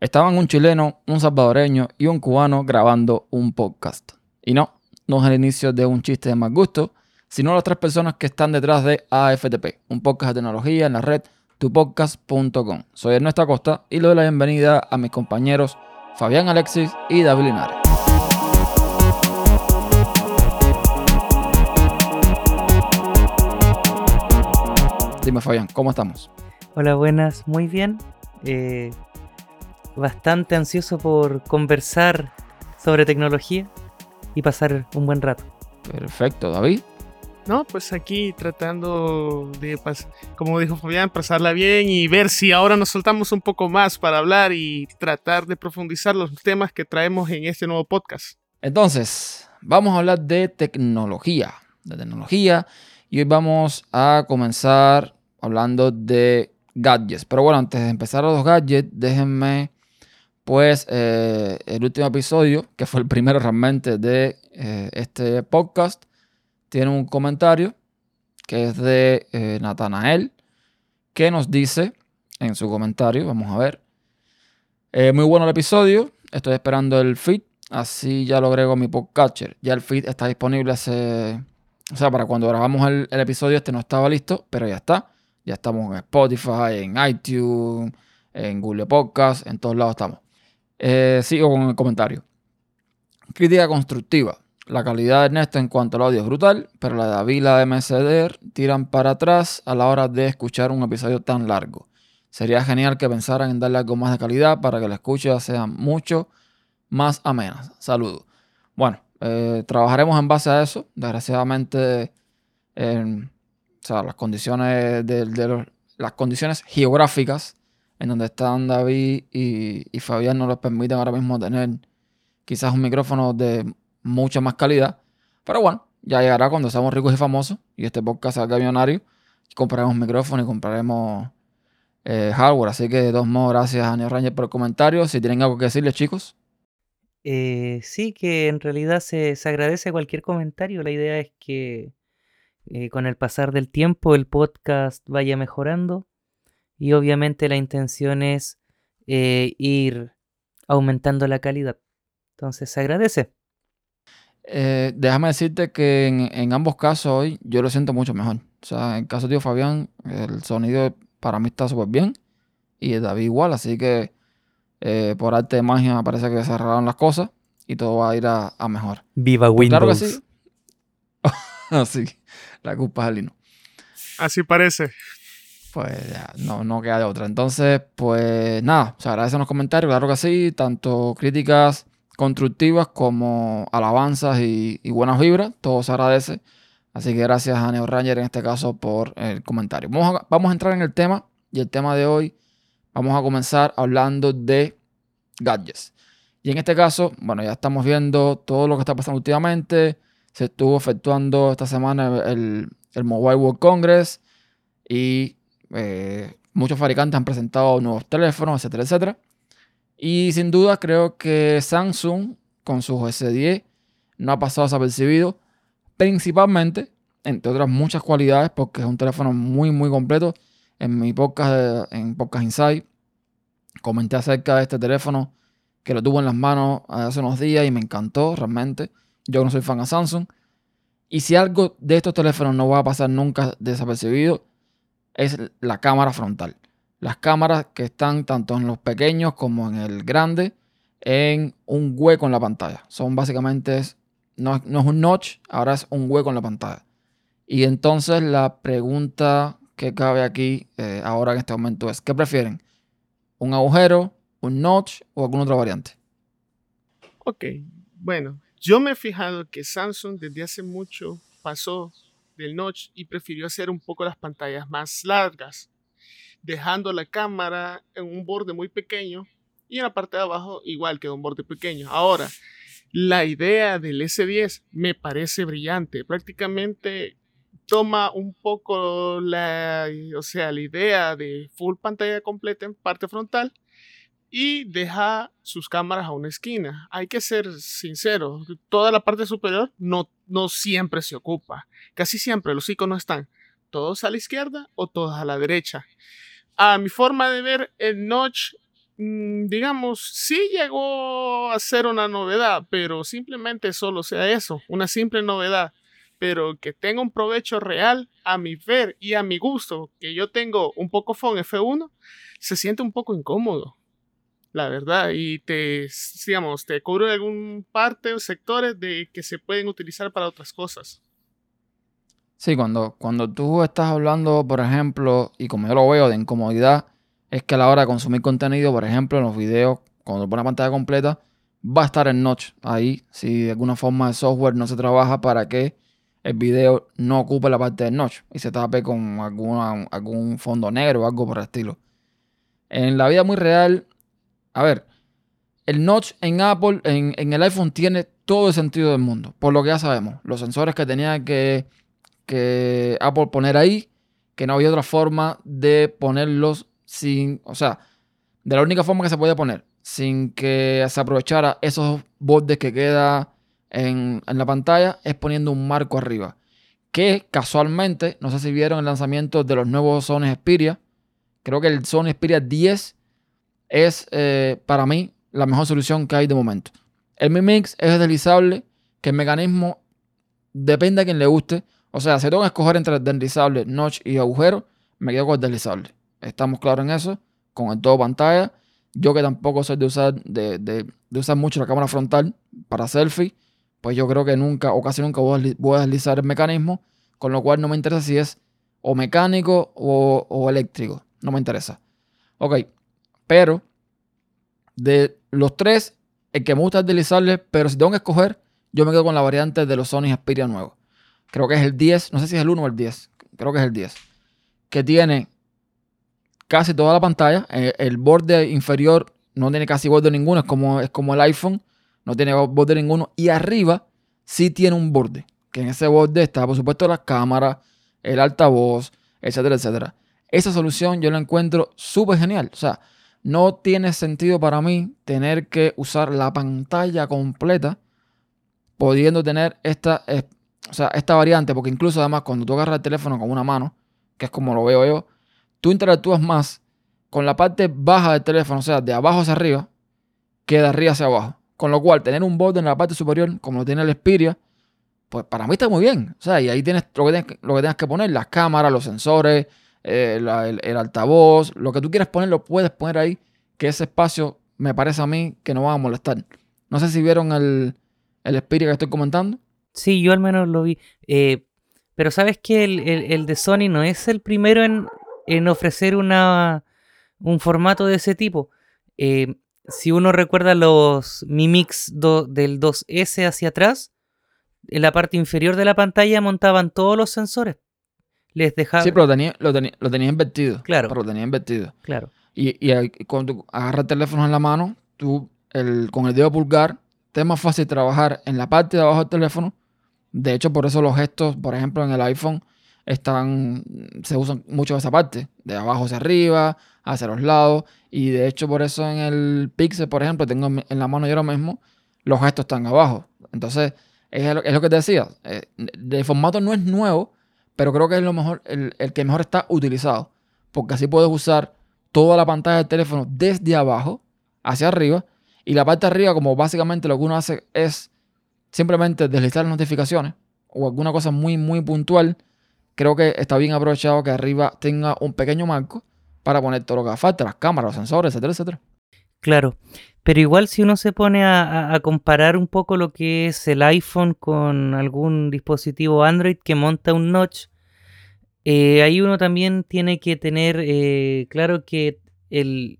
Estaban un chileno, un salvadoreño y un cubano grabando un podcast. Y no, no es el inicio de un chiste de mal gusto, sino las tres personas que están detrás de AFTP, un podcast de tecnología en la red tupodcast.com. Soy Ernesto Acosta y le doy la bienvenida a mis compañeros Fabián Alexis y David Linares. Dime Fabián, ¿cómo estamos? Hola, buenas, muy bien. Eh, bastante ansioso por conversar sobre tecnología y pasar un buen rato. Perfecto, David. No, pues aquí tratando de, como dijo Fabián, pasarla bien y ver si ahora nos soltamos un poco más para hablar y tratar de profundizar los temas que traemos en este nuevo podcast. Entonces, vamos a hablar de tecnología, de tecnología, y hoy vamos a comenzar hablando de gadgets. Pero bueno, antes de empezar a los gadgets, déjenme pues eh, el último episodio, que fue el primero realmente de eh, este podcast, tiene un comentario que es de eh, Natanael, que nos dice en su comentario, vamos a ver, muy bueno el episodio, estoy esperando el feed, así ya lo agrego a mi podcatcher. Ya el feed está disponible hace, o sea, para cuando grabamos el, el episodio este no estaba listo, pero ya está. Ya estamos en Spotify, en iTunes, en Google Podcast, en todos lados estamos. Eh, sigo con el comentario. Crítica constructiva. La calidad de Ernesto en cuanto al audio es brutal, pero la de David y la de tiran para atrás a la hora de escuchar un episodio tan largo. Sería genial que pensaran en darle algo más de calidad para que la escucha sea mucho más amena. Saludos. Bueno, eh, trabajaremos en base a eso. Desgraciadamente, condiciones de las condiciones geográficas en donde están David y, Fabián no les permiten ahora mismo tener quizás un micrófono de mucha más calidad. Pero bueno, ya llegará cuando seamos ricos y famosos y este podcast salga millonario. compraremos micrófono y compraremos eh, hardware. Así que de todos modos, gracias a Neo Ranger por el comentario. Si tienen algo que decirles, chicos. Eh, sí, que en realidad se, agradece cualquier comentario. La idea es que eh, con el pasar del tiempo el podcast vaya mejorando y obviamente la intención es eh, ir aumentando la calidad. Entonces se agradece. Eh, déjame decirte que en, ambos casos hoy yo lo siento mucho mejor. O sea, en el caso de tío Fabián, el sonido para mí está súper bien. Y David igual, así que eh, por arte de magia me parece que se cerraron las cosas y todo va a ir a, mejor. Viva Windows. Claro que sí. Así, la culpa es Lino. Así parece pues ya, no, no queda de otra. Entonces, pues nada, se agradecen los comentarios, claro que sí, tanto críticas constructivas como alabanzas y, buenas vibras, todo se agradece. Así que gracias a Neo Ranger en este caso por el comentario. Vamos a, vamos a entrar en el tema y el tema de hoy vamos a comenzar hablando de gadgets. Y en este caso, bueno, ya estamos viendo todo lo que está pasando últimamente. Se estuvo efectuando esta semana el, el Mobile World Congress y eh, muchos fabricantes han presentado nuevos teléfonos, etcétera, etcétera. Y sin duda creo que Samsung con sus S10 no ha pasado desapercibido, principalmente, entre otras muchas cualidades, porque es un teléfono muy, muy completo. En mi podcast, en Podcast Insight, comenté acerca de este teléfono que lo tuvo en las manos hace unos días y me encantó realmente. Yo no soy fan de Samsung. Y si algo de estos teléfonos no va a pasar nunca desapercibido, es la cámara frontal. Las cámaras que están tanto en los pequeños como en el grande en un hueco en la pantalla. Son básicamente, no, es un notch, ahora es un hueco en la pantalla. Y entonces la pregunta que cabe aquí eh, ahora en este momento es, ¿qué prefieren? ¿Un agujero, un notch o alguna otra variante? Ok, bueno, yo me he fijado que Samsung desde hace mucho pasó del notch y prefirió hacer un poco las pantallas más largas, dejando la cámara en un borde muy pequeño y en la parte de abajo igual que un borde pequeño. Ahora, la idea del S10 me parece brillante, prácticamente toma un poco la, o sea, la idea de full pantalla completa en parte frontal y deja sus cámaras a una esquina. Hay que ser sincero, toda la parte superior no, no siempre se ocupa. Casi siempre los iconos están todos a la izquierda o todos a la derecha. A mi forma de ver, el notch mm, digamos, sí llegó a ser una novedad, pero simplemente solo sea eso, una simple novedad. Pero que tenga un provecho real a mi ver y a mi gusto, que yo tengo un poco phone F1, se siente un poco incómodo la verdad, y te, digamos, te cubre algún parte o sectores de que se pueden utilizar para otras cosas. Sí, cuando, cuando tú estás hablando, por ejemplo, y como yo lo veo de incomodidad, es que a la hora de consumir contenido, por ejemplo, en los videos, cuando pones pantalla completa, va a estar el notch ahí, si de alguna forma el software no se trabaja para que el video no ocupe la parte del notch y se tape con alguna, algún fondo negro o algo por el estilo. En la vida muy real, a ver, el notch en Apple, en, el iPhone tiene todo el sentido del mundo, por lo que ya sabemos. Los sensores que tenía que, Apple poner ahí, que no había otra forma de ponerlos sin, o sea, de la única forma que se podía poner, sin que se aprovechara esos bordes que queda en, en, la pantalla, es poniendo un marco arriba. Que casualmente, no sé si vieron el lanzamiento de los nuevos Sony Xperia. Creo que el Sony Xperia 10 es eh, para mí la mejor solución que hay de momento. El Mi Mix es deslizable, que el mecanismo depende a quien le guste. O sea, si tengo que escoger entre deslizable, notch y agujero, me quedo con el deslizable. Estamos claros en eso, con el todo pantalla. Yo que tampoco soy de usar, de, de, usar mucho la cámara frontal para selfie, pues yo creo que nunca o casi nunca voy a, deslizar el mecanismo, con lo cual no me interesa si es o mecánico o, o eléctrico. No me interesa. Ok, pero de los tres, el que me gusta es deslizable, pero si tengo que escoger, yo me quedo con la variante de los Sony Xperia nuevos. Creo que es el 10, no sé si es el 1 o el 10, creo que es el 10, que tiene casi toda la pantalla, eh, el borde inferior no tiene casi borde ninguno, es como, es como el iPhone, no tiene borde ninguno, y arriba sí tiene un borde, que en ese borde está por supuesto la cámara, el altavoz, etcétera, etcétera. Esa solución yo la encuentro súper genial, o sea, no tiene sentido para mí tener que usar la pantalla completa pudiendo tener esta, eh, esta variante, porque incluso además cuando tú agarras el teléfono con una mano, que es como lo veo yo, tú interactúas más con la parte baja del teléfono, o sea, de abajo hacia arriba, que de arriba hacia abajo. Con lo cual, tener un borde en la parte superior, como lo tiene el Xperia, pues para mí está muy bien. O sea, y ahí tienes lo que tienes, que, que poner, las cámaras, los sensores, eh, el, altavoz, lo que tú quieras poner, lo puedes poner ahí, que ese espacio me parece a mí que no va a molestar. No sé si vieron el, el Xperia que estoy comentando. Sí, yo al menos lo vi. Eh, pero sabes que el, de Sony no es el primero en, en ofrecer una, un formato de ese tipo. Eh, si uno recuerda los Mi Mix del 2S hacia atrás, en la parte inferior de la pantalla montaban todos los sensores les dejaba. Sí, pero lo tenía, lo tenía, lo tenía invertido. Claro. Pero lo tenía invertido. Claro. Y, y cuando tú agarras el teléfono en la mano, tú el, con el dedo pulgar, te es más fácil trabajar en la parte de abajo del teléfono. De hecho, por eso los gestos, por ejemplo, en el iPhone, están, se usan mucho esa parte, de abajo hacia arriba, hacia los lados. Y de hecho, por eso en el Pixel, por ejemplo, tengo en la mano yo ahora mismo, los gestos están abajo. Entonces, es lo, es lo que te decía. Eh, el formato no es nuevo, pero creo que es lo mejor, el, que mejor está utilizado. Porque así puedes usar toda la pantalla del teléfono desde abajo hacia arriba. Y la parte de arriba, como básicamente lo que uno hace es simplemente deslizar las notificaciones o alguna cosa muy, muy puntual, creo que está bien aprovechado que arriba tenga un pequeño marco para poner todo lo que falta, las cámaras, los sensores, etcétera, etcétera. Claro, pero igual si uno se pone a, comparar un poco lo que es el iPhone con algún dispositivo Android que monta un notch, eh, ahí uno también tiene que tener eh, claro que el,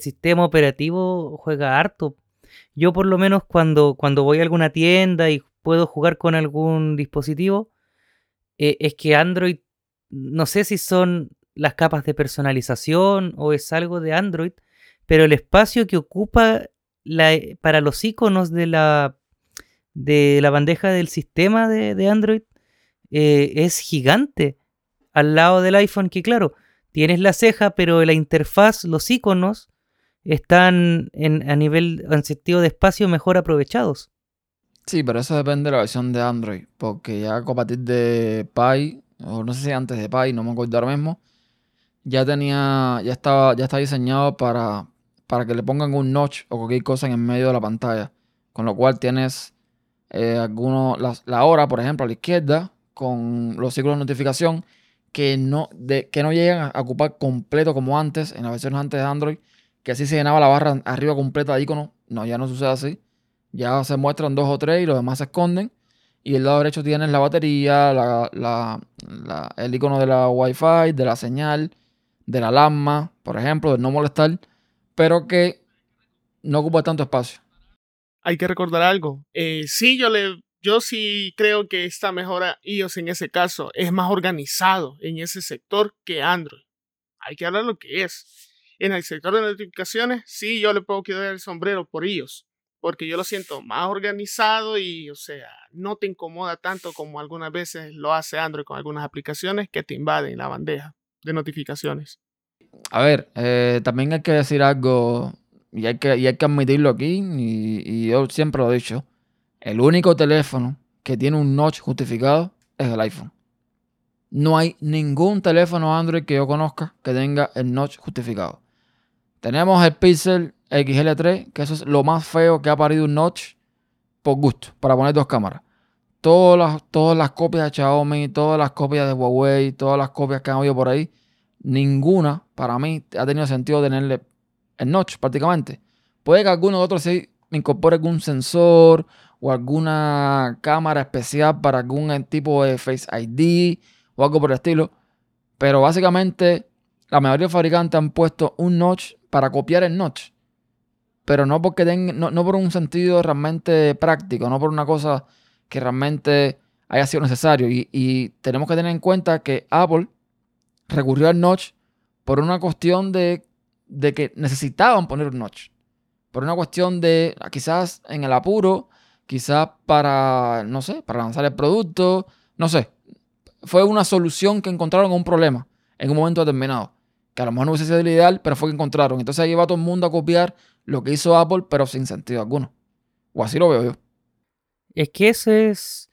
sistema operativo juega harto. Yo por lo menos cuando, cuando voy a alguna tienda y puedo jugar con algún dispositivo, eh, es que Android, no sé si son las capas de personalización o es algo de Android, pero el espacio que ocupa para los iconos de la, de la bandeja del sistema de, Android es gigante al lado del iPhone que claro, tienes la ceja, pero la interfaz, los iconos, están a nivel, en sentido de espacio mejor aprovechados. Sí, pero eso depende de la versión de Android, porque ya a de Pi, o no sé si antes de Pi, no me acuerdo ahora mismo, ya tenía, ya estaba, ya está diseñado para, para que le pongan un notch o cualquier cosa en el medio de la pantalla. Con lo cual tienes eh, algunos, la, hora, por ejemplo, a la izquierda, con los ciclos de notificación que no, de, que no llegan a ocupar completo como antes, en las versiones antes de Android, que así se llenaba la barra arriba completa de iconos. No, ya no sucede así. Ya se muestran dos o tres y los demás se esconden. Y el lado derecho tienes la batería, el icono de la Wi-Fi, de la señal, de la alarma, por ejemplo, de no molestar, pero que no ocupa tanto espacio. Hay que recordar algo. Eh, sí, yo le, yo sí creo que esta mejora iOS en ese caso es más organizado en ese sector que Android. Hay que hablar lo que es. En el sector de notificaciones, sí, yo le puedo quitar el sombrero por iOS porque yo lo siento más organizado y, o sea, no te incomoda tanto como algunas veces lo hace Android con algunas aplicaciones que te invaden la bandeja de notificaciones. A ver, eh, también hay que decir algo y hay que, hay que admitirlo aquí y, y, yo siempre lo he dicho. El único teléfono que tiene un notch justificado es el iPhone. No hay ningún teléfono Android que yo conozca que tenga el notch justificado. Tenemos el Pixel XL3, que eso es lo más feo que ha parido un notch por gusto, para poner dos cámaras. Todas las, todas las copias de Xiaomi, todas las copias de Huawei, todas las copias que han habido por ahí, ninguna para mí ha tenido sentido tenerle el notch prácticamente. Puede que alguno de otros sí incorpore algún sensor o alguna cámara especial para algún tipo de Face ID o algo por el estilo. Pero básicamente la mayoría de fabricantes han puesto un notch para copiar el notch pero no porque no, por un sentido realmente práctico, no por una cosa que realmente haya sido necesario. Y, tenemos que tener en cuenta que Apple recurrió al notch por una cuestión de, de que necesitaban poner un notch. Por una cuestión de quizás en el apuro, quizás para, no sé, para lanzar el producto, no sé. Fue una solución que encontraron a un problema en un momento determinado. Que a lo mejor no hubiese sido el ideal, pero fue que encontraron. Entonces ahí va todo el mundo a copiar lo que hizo Apple, pero sin sentido alguno. O así lo veo yo. Es que eso es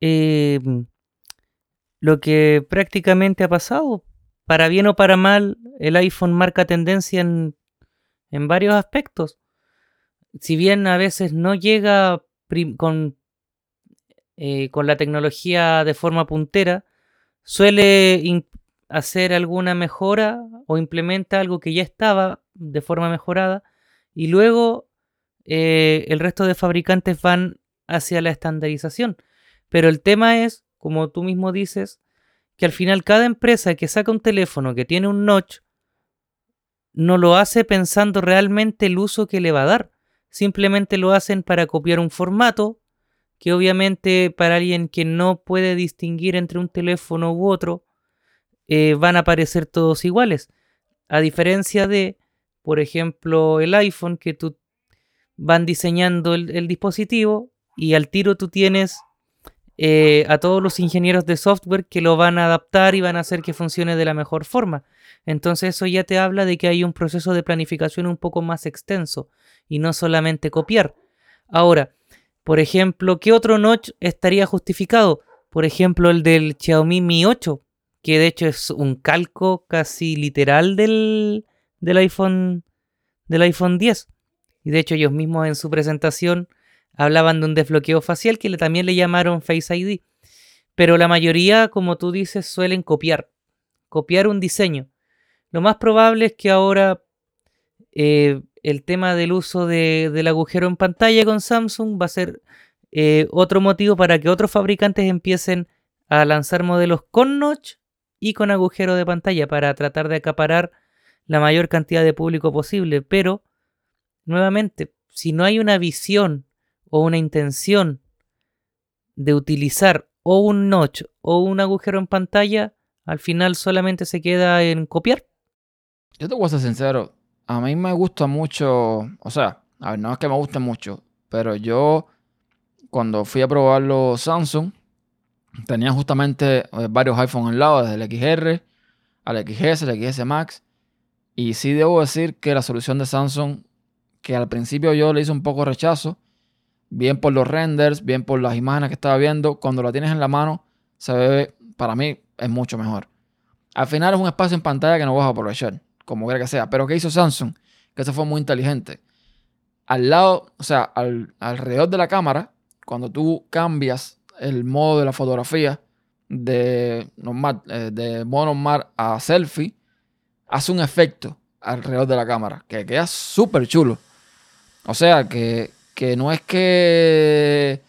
em, lo que prácticamente ha pasado. Para bien o para mal, el iPhone marca tendencia en, en varios aspectos. Si bien a veces no llega con, eh, con la tecnología de forma puntera, suele hacer alguna mejora o implementa algo que ya estaba de forma mejorada y luego eh, el resto de fabricantes van hacia la estandarización. Pero el tema es, como tú mismo dices, que al final cada empresa que saca un teléfono que tiene un notch no lo hace pensando realmente el uso que le va a dar. Simplemente lo hacen para copiar un formato que obviamente para alguien que no puede distinguir entre un teléfono u otro, eh, van a parecer todos iguales. A diferencia de por ejemplo, el iPhone, que tú van diseñando el, dispositivo y al tiro tú tienes eh, a todos los ingenieros de software que lo van a adaptar y van a hacer que funcione de la mejor forma. Entonces eso ya te habla de que hay un proceso de planificación un poco más extenso y no solamente copiar. Ahora, por ejemplo, ¿qué otro notch estaría justificado? Por ejemplo, el del Xiaomi Mi 8, que de hecho es un calco casi literal del, del iPhone, del iPhone 10. Y de hecho ellos mismos en su presentación hablaban de un desbloqueo facial que también le llamaron Face ID. Pero la mayoría, como tú dices, suelen copiar. Copiar un diseño. Lo más probable es que ahora eh, el tema del uso del agujero en pantalla con Samsung va a ser eh, otro motivo para que otros fabricantes empiecen a lanzar modelos con notch y con agujero de pantalla para tratar de acaparar la mayor cantidad de público posible, pero nuevamente, si no hay una visión o una intención de utilizar o un notch o un agujero en pantalla, al final solamente se queda en copiar. Yo te voy a ser sincero, a mí me gusta mucho, o sea, a ver, no es que me guste mucho, pero yo cuando fui a probar los Samsung, tenía justamente eh, varios iPhones al lado, desde el XR al XS, el XS Max, y sí debo decir que la solución de Samsung, que al principio yo le hice un poco rechazo, bien por los renders, bien por las imágenes que estaba viendo, cuando la tienes en la mano, se ve, para mí, es mucho mejor. Al final es un espacio en pantalla que no vas a aprovechar, como quiera que sea. Pero ¿qué hizo Samsung? que eso fue muy inteligente. Al lado, o sea, alrededor de la cámara, cuando tú cambias el modo de la fotografía de normal, eh, de modo normal a selfie, hace un efecto alrededor de la cámara que queda súper chulo. O sea, que, no es que.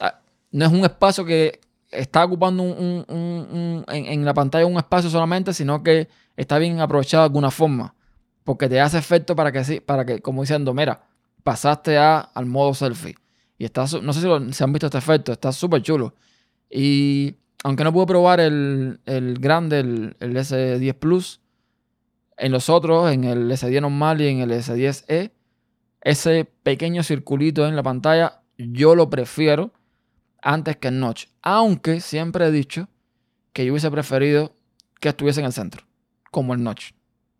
Ah, no es un espacio que está ocupando un, en, la pantalla un espacio solamente, sino que está bien aprovechado de alguna forma. Porque te hace efecto para que, para que como diciendo, mira, pasaste a, al modo selfie. Y está, no sé si, se han visto este efecto, está súper chulo. Y aunque no pude probar el, grande, el, el, S10 Plus, en los otros, en el S10 normal y en el S10e, ese pequeño circulito en la pantalla, yo lo prefiero antes que el notch. Aunque siempre he dicho que yo hubiese preferido que estuviese en el centro, como el notch.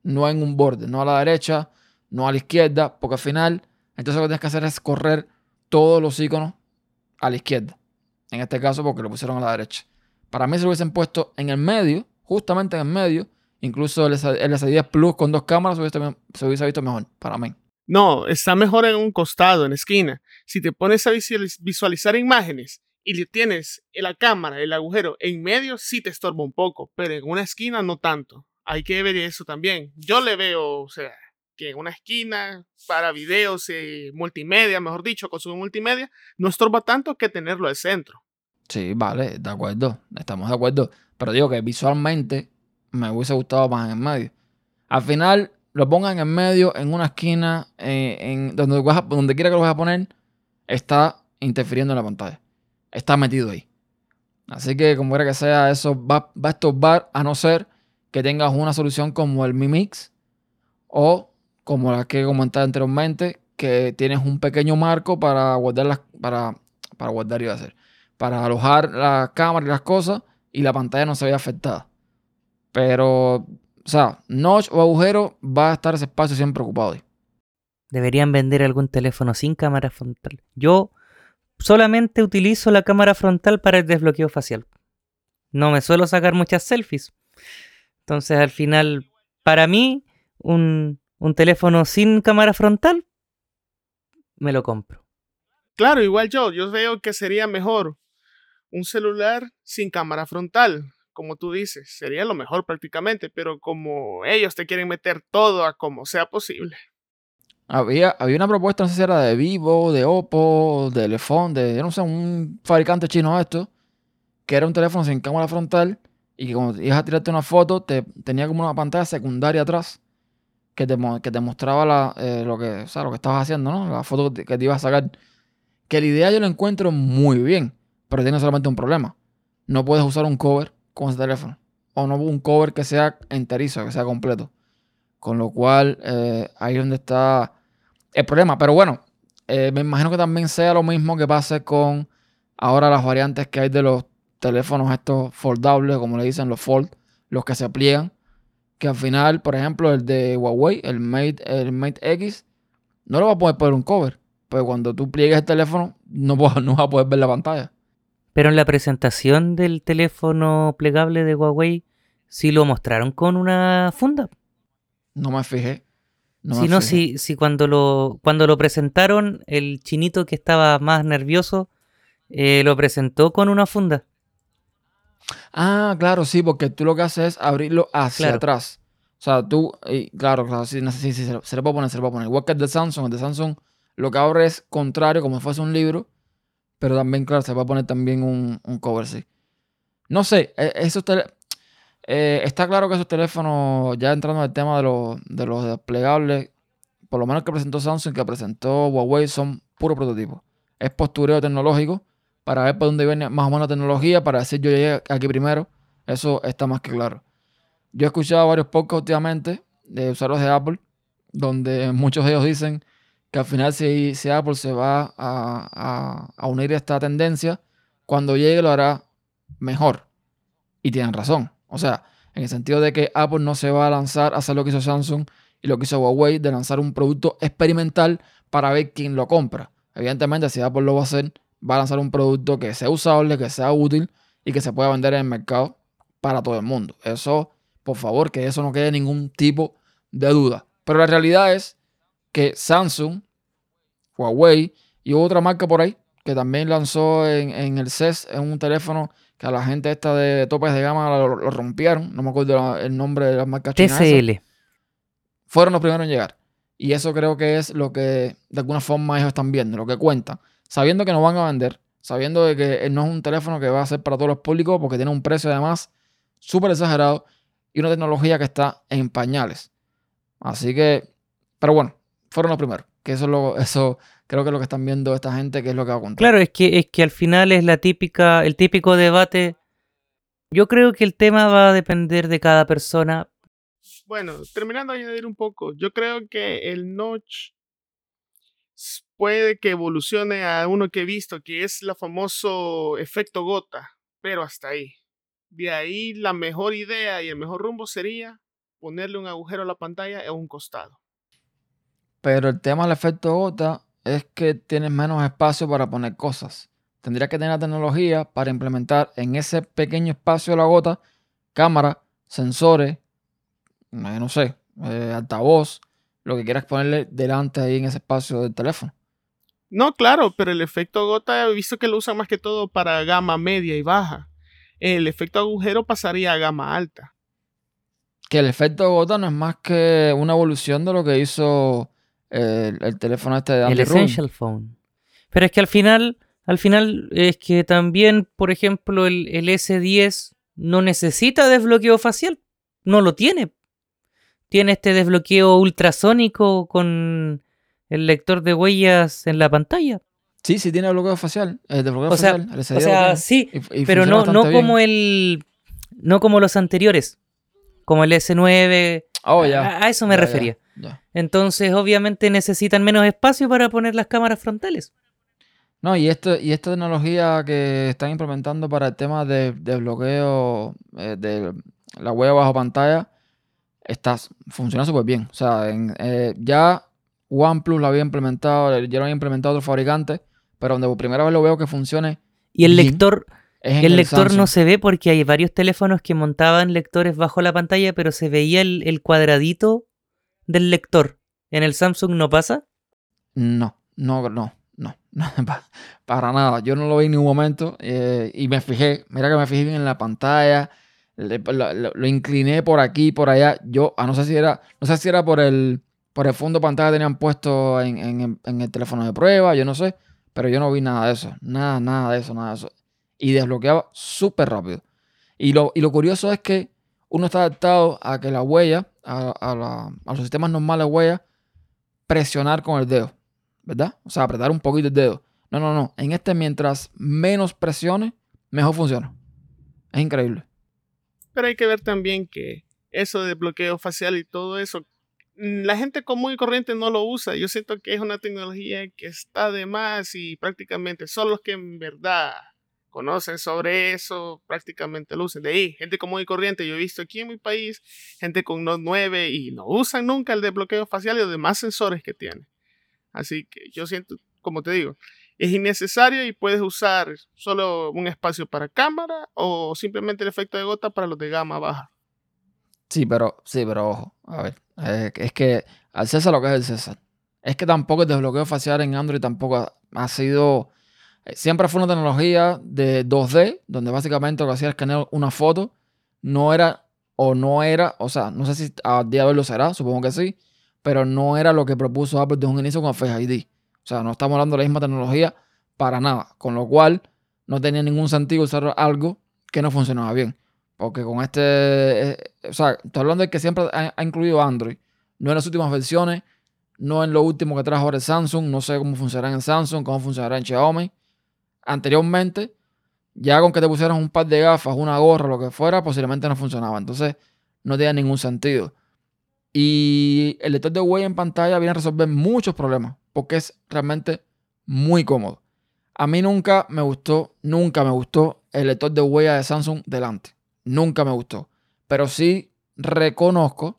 No en un borde, no a la derecha, no a la izquierda, porque al final, entonces lo que tienes que hacer es correr todos los iconos a la izquierda. En este caso, porque lo pusieron a la derecha. Para mí, se lo hubiesen puesto en el medio, justamente en el medio, incluso el, S10 Plus con dos cámaras se hubiese, visto mejor, para mí. No, está mejor en un costado, en esquina. Si te pones a visualizar imágenes y le tienes la cámara, el agujero en medio, sí te estorba un poco, pero en una esquina no tanto. Hay que ver eso también. Yo le veo, o sea, que en una esquina para videos eh, multimedia, mejor dicho, consumo multimedia, no estorba tanto que tenerlo al centro. Sí, vale, de acuerdo, estamos de acuerdo. Pero digo que visualmente me hubiese gustado más en el medio. Al final, lo pongan en medio, en una esquina, eh, en donde, quiera que lo vayas a poner, está interfiriendo en la pantalla. Está metido ahí. Así que, como quiera que sea, eso va, a estorbar a no ser que tengas una solución como el Mi Mix o como la que comenté anteriormente, que tienes un pequeño marco para guardar las, para, guardar, iba a hacer, para alojar la cámara y las cosas y la pantalla no se vea afectada. Pero, o sea, notch o agujero va a estar ese espacio siempre ocupado. Deberían vender algún teléfono sin cámara frontal. Yo solamente utilizo la cámara frontal para el desbloqueo facial. No me suelo sacar muchas selfies. Entonces, al final, para mí, un, un teléfono sin cámara frontal, me lo compro. Claro, igual yo, yo veo que sería mejor un celular sin cámara frontal, como tú dices, sería lo mejor prácticamente, pero como ellos te quieren meter todo a como sea posible. Había, había una propuesta, no sé si era de Vivo, de Oppo, de Telefón, de, no sé, un fabricante chino esto, que era un teléfono sin cámara frontal y que cuando ibas a tirarte una foto, te, tenía como una pantalla secundaria atrás que te, que te mostraba la, eh, lo, que, o lo que estabas haciendo, ¿no? La foto que te, ibas a sacar. Que la idea yo la encuentro muy bien, pero tiene solamente un problema. No puedes usar un cover con ese teléfono. O no un cover que sea enterizo, que sea completo. Con lo cual, eh, ahí es donde está el problema. Pero bueno, eh, me imagino que también sea lo mismo que pase con ahora las variantes que hay de los teléfonos estos foldables, como le dicen los fold, los que se pliegan que al final, por ejemplo, el de Huawei, el Mate, el Mate X, no lo va a poder poner un cover. Pero cuando tú pliegues el teléfono, no, no vas a poder ver la pantalla. Pero en la presentación del teléfono plegable de Huawei, sí lo mostraron con una funda. No me fijé. si no, si, si cuando, lo, cuando lo presentaron, el chinito que estaba más nervioso eh, lo presentó con una funda. Ah, claro, sí, porque tú lo que haces es abrirlo hacia atrás. O sea, tú, y, claro, claro, sí, sí, sí, se, le puede poner, se le puede poner. Igual que el de Samsung, el de Samsung lo que abre es contrario, como si fuese un libro, pero también, claro, se va a poner también un, cover, sí. No sé, e, esos eh, está claro que esos teléfonos, ya entrando en el tema de los, de los desplegables, por lo menos que presentó Samsung, que presentó Huawei, son puro prototipo. Es postureo tecnológico para ver por dónde viene más o menos la tecnología, para decir yo llegué aquí primero. Eso está más que claro. Yo he escuchado varios podcasts últimamente de usuarios de Apple, donde muchos de ellos dicen que al final si, Apple se va a, a, unir a esta tendencia, cuando llegue lo hará mejor. Y tienen razón. O sea, en el sentido de que Apple no se va a lanzar a hacer lo que hizo Samsung y lo que hizo Huawei, de lanzar un producto experimental para ver quién lo compra. Evidentemente, si Apple lo va a hacer, va a lanzar un producto que sea usable, que sea útil y que se pueda vender en el mercado para todo el mundo. Eso, por favor, que eso no quede ningún tipo de duda. Pero la realidad es que Samsung, Huawei y otra marca por ahí que también lanzó en, el CES en un teléfono que a la gente esta de topes de gama lo, rompieron. No me acuerdo el nombre de la marca TCL. Fueron los primeros en llegar. Y eso creo que es lo que de alguna forma ellos están viendo, lo que cuentan. Sabiendo que no van a vender, sabiendo de que no es un teléfono que va a ser para todos los públicos porque tiene un precio además súper exagerado y una tecnología que está en pañales. Así que, pero bueno, fueron los primeros. Que eso, lo, eso creo que es lo que están viendo esta gente, que es lo que va a contar. Claro, es que, es que al final es la típica, el típico debate. Yo creo que el tema va a depender de cada persona. Bueno, terminando de añadir un poco, yo creo que el notch puede que evolucione a uno que he visto, que es el famoso efecto gota, pero hasta ahí. De ahí la mejor idea y el mejor rumbo sería ponerle un agujero a la pantalla en un costado. Pero el tema del efecto gota es que tienes menos espacio para poner cosas. Tendrías que tener la tecnología para implementar en ese pequeño espacio de la gota cámara, sensores, eh, no sé, eh, altavoz, lo que quieras ponerle delante ahí en ese espacio del teléfono. No, claro, pero el efecto gota he visto que lo usan más que todo para gama media y baja. El efecto agujero pasaría a gama alta. Que el efecto gota no es más que una evolución de lo que hizo el, teléfono este de El Essential Phone. Pero es que al final, al final es que también, por ejemplo, el, el S10 no necesita desbloqueo facial. No lo tiene. Tiene este desbloqueo ultrasónico con el lector de huellas en la pantalla. Sí, sí tiene bloqueo facial. El desbloqueo o sea, facial. o sea sí, pero no, no como el. No como los anteriores. Como el S9. Oh, ya. A, eso me refería. Entonces, obviamente, necesitan menos espacio para poner las cámaras frontales. No, y, esto, y esta tecnología que están implementando para el tema de, bloqueo eh, de la web bajo pantalla está, funciona súper bien. O sea, eh, ya OnePlus lo había implementado, ya lo había implementado otro fabricante, pero donde por primera vez lo veo que funcione. Y el lector, el, lector no se ve porque hay varios teléfonos que montaban lectores bajo la pantalla, pero se veía el cuadradito del lector. ¿En el Samsung no pasa? No, no, no, no, para nada. Yo no lo vi en ningún momento eh, y me fijé, mira que me fijé en la pantalla, lo, incliné por aquí, por allá. Yo, a ah, no sé si era, no sé si era por el, por el fondo de pantalla que tenían puesto en, el teléfono de prueba, yo no sé, pero yo no vi nada de eso, nada, nada de eso, nada de eso. Y desbloqueaba súper rápido. Y lo, y lo curioso es que uno está adaptado a que la huella a, los sistemas normales de huella presionar con el dedo, ¿verdad? O sea, apretar un poquito el dedo. No, no, no. En este, mientras menos presione, mejor funciona. Es increíble. Pero hay que ver también que eso de bloqueo facial y todo eso, la gente común y corriente no lo usa. Yo siento que es una tecnología que está de más y prácticamente son los que en verdad conocen sobre eso, prácticamente lo usan. De ahí, gente común y corriente, yo he visto aquí en mi país gente con Note 9 y no usan nunca el desbloqueo facial y los demás sensores que tiene. Así que yo siento, como te digo, es innecesario y puedes usar solo un espacio para cámara o simplemente el efecto de gota para los de gama baja. Sí, pero, sí, pero ojo, a ver, eh, es que al César lo que es el César. Es que tampoco el desbloqueo facial en Android tampoco ha sido siempre fue una tecnología de 2D, donde básicamente lo que hacía es escanear una foto. No era, o no era, o sea, no sé si a día de hoy lo será, supongo que sí, pero no era lo que propuso Apple desde un inicio con Face ID. O sea, no estamos hablando de la misma tecnología para nada. Con lo cual, no tenía ningún sentido usar algo que no funcionaba bien. Porque con este, eh, o sea, estoy hablando de que siempre ha, ha, incluido Android. No en las últimas versiones, no en lo último que trajo ahora el Samsung. No sé cómo funcionará en Samsung, cómo funcionará en Xiaomi anteriormente, ya con que te pusieras un par de gafas, una gorra, lo que fuera, posiblemente no funcionaba. Entonces, no tenía ningún sentido. Y el lector de huella en pantalla viene a resolver muchos problemas, porque es realmente muy cómodo. A mí nunca me gustó, nunca me gustó el lector de huella de Samsung delante. Nunca me gustó. Pero sí reconozco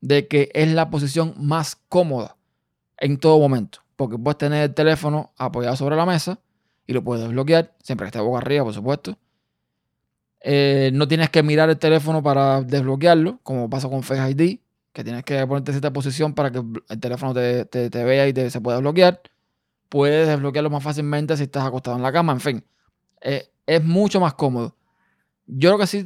de que es la posición más cómoda en todo momento. Porque puedes tener el teléfono apoyado sobre la mesa y lo puedes desbloquear, siempre que esté boca arriba, por supuesto. Eh, no tienes que mirar el teléfono para desbloquearlo, como pasa con Face ID. que tienes que ponerte en cierta posición para que el teléfono te, te, vea y te, se pueda bloquear. Puedes desbloquearlo más fácilmente si estás acostado en la cama, en fin. Eh, es mucho más cómodo. Yo lo que sí,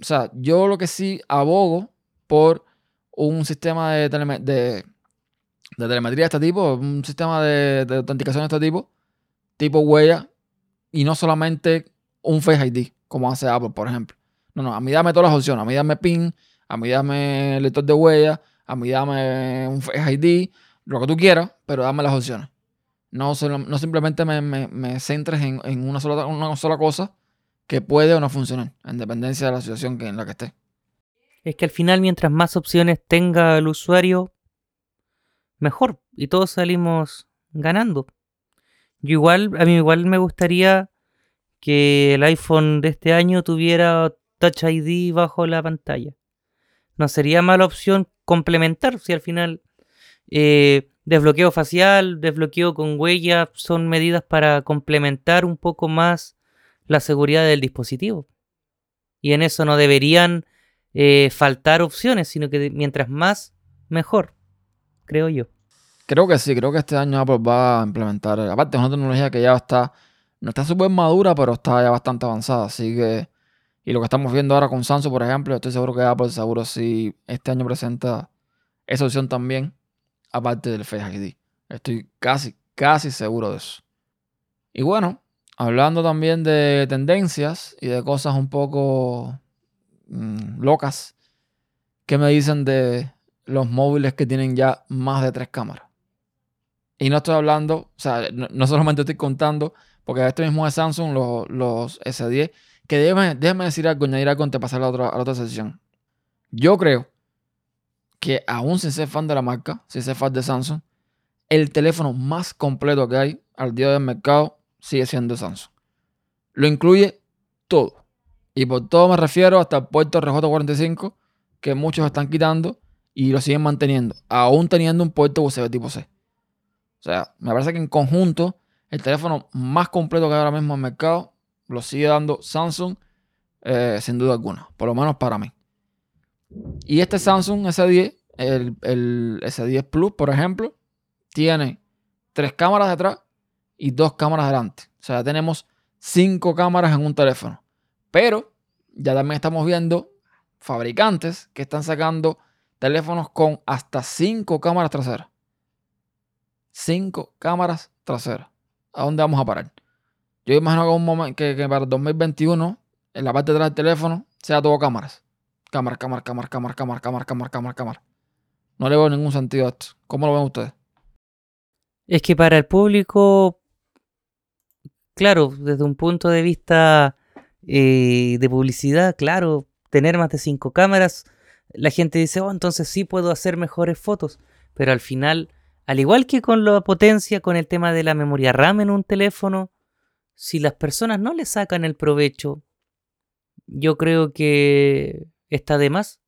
o sea, yo lo que sí abogo por un sistema de, de, de, telemetría de este tipo, un sistema de autenticación de este tipo, tipo huella, y no solamente un Face ID, como hace Apple, por ejemplo. No, no, a mí dame todas las opciones. A mí dame PIN, a mí dame lector de huella, a mí dame un Face ID, lo que tú quieras, pero dame las opciones. No, no simplemente me, centres en, una, sola, una sola cosa que puede o no funcionar, en dependencia de la situación que, en la que esté. Es que al final, mientras más opciones tenga el usuario, mejor. Y todos salimos ganando. Yo igual, a mí igual me gustaría que el iPhone de este año tuviera Touch ID bajo la pantalla. No sería mala opción complementar si al final eh, desbloqueo facial, desbloqueo con huella son medidas para complementar un poco más la seguridad del dispositivo. Y en eso no deberían eh, faltar opciones, sino que mientras más, mejor, creo yo. Creo que sí, creo que este año Apple va a implementar, aparte es una tecnología que ya está no está súper madura, pero está ya bastante avanzada. Así que, y lo que estamos viendo ahora con Samsung, por ejemplo, estoy seguro que Apple seguro si este año presenta esa opción también, aparte del Face ID. Estoy casi, casi seguro de eso. Y bueno, hablando también de tendencias y de cosas un poco mm, locas, ¿qué me dicen de los móviles que tienen ya más de tres cámaras? Y no estoy hablando, o sea, no solamente estoy contando porque este mismo de Samsung, los, S10, que déjame, déjame, decir algo, añadir algo antes de pasar a la, otra, la otra sección. Yo creo que aún sin ser fan de la marca, sin ser fan de Samsung, el teléfono más completo que hay al día del mercado sigue siendo Samsung. Lo incluye todo. Y por todo me refiero hasta el puerto RJ45, que muchos están quitando y lo siguen manteniendo, aún teniendo un puerto USB tipo C. O sea, me parece que en conjunto el teléfono más completo que hay ahora mismo en el mercado lo sigue dando Samsung, eh, sin duda alguna, por lo menos para mí. Y este Samsung S10, el, el S10 Plus, por ejemplo, tiene tres cámaras detrás y dos cámaras delante. O sea, tenemos cinco cámaras en un teléfono. Pero ya también estamos viendo fabricantes que están sacando teléfonos con hasta cinco cámaras traseras. Cinco cámaras traseras. ¿a dónde vamos a parar? Yo imagino que, un momento, que, que para 2021, en la parte de atrás del teléfono, sea todo cámaras. Cámara, cámara, cámara, cámara, cámara, cámara, cámara, cámara, cámara. No le veo ningún sentido a esto. ¿Cómo lo ven ustedes? Es que para el público, claro, desde un punto de vista eh, de publicidad, claro, tener más de cinco cámaras, la gente dice, oh, entonces sí puedo hacer mejores fotos. Pero al final al igual que con la potencia, con el tema de la memoria RAM en un teléfono, si las personas no le sacan el provecho, yo creo que está de más.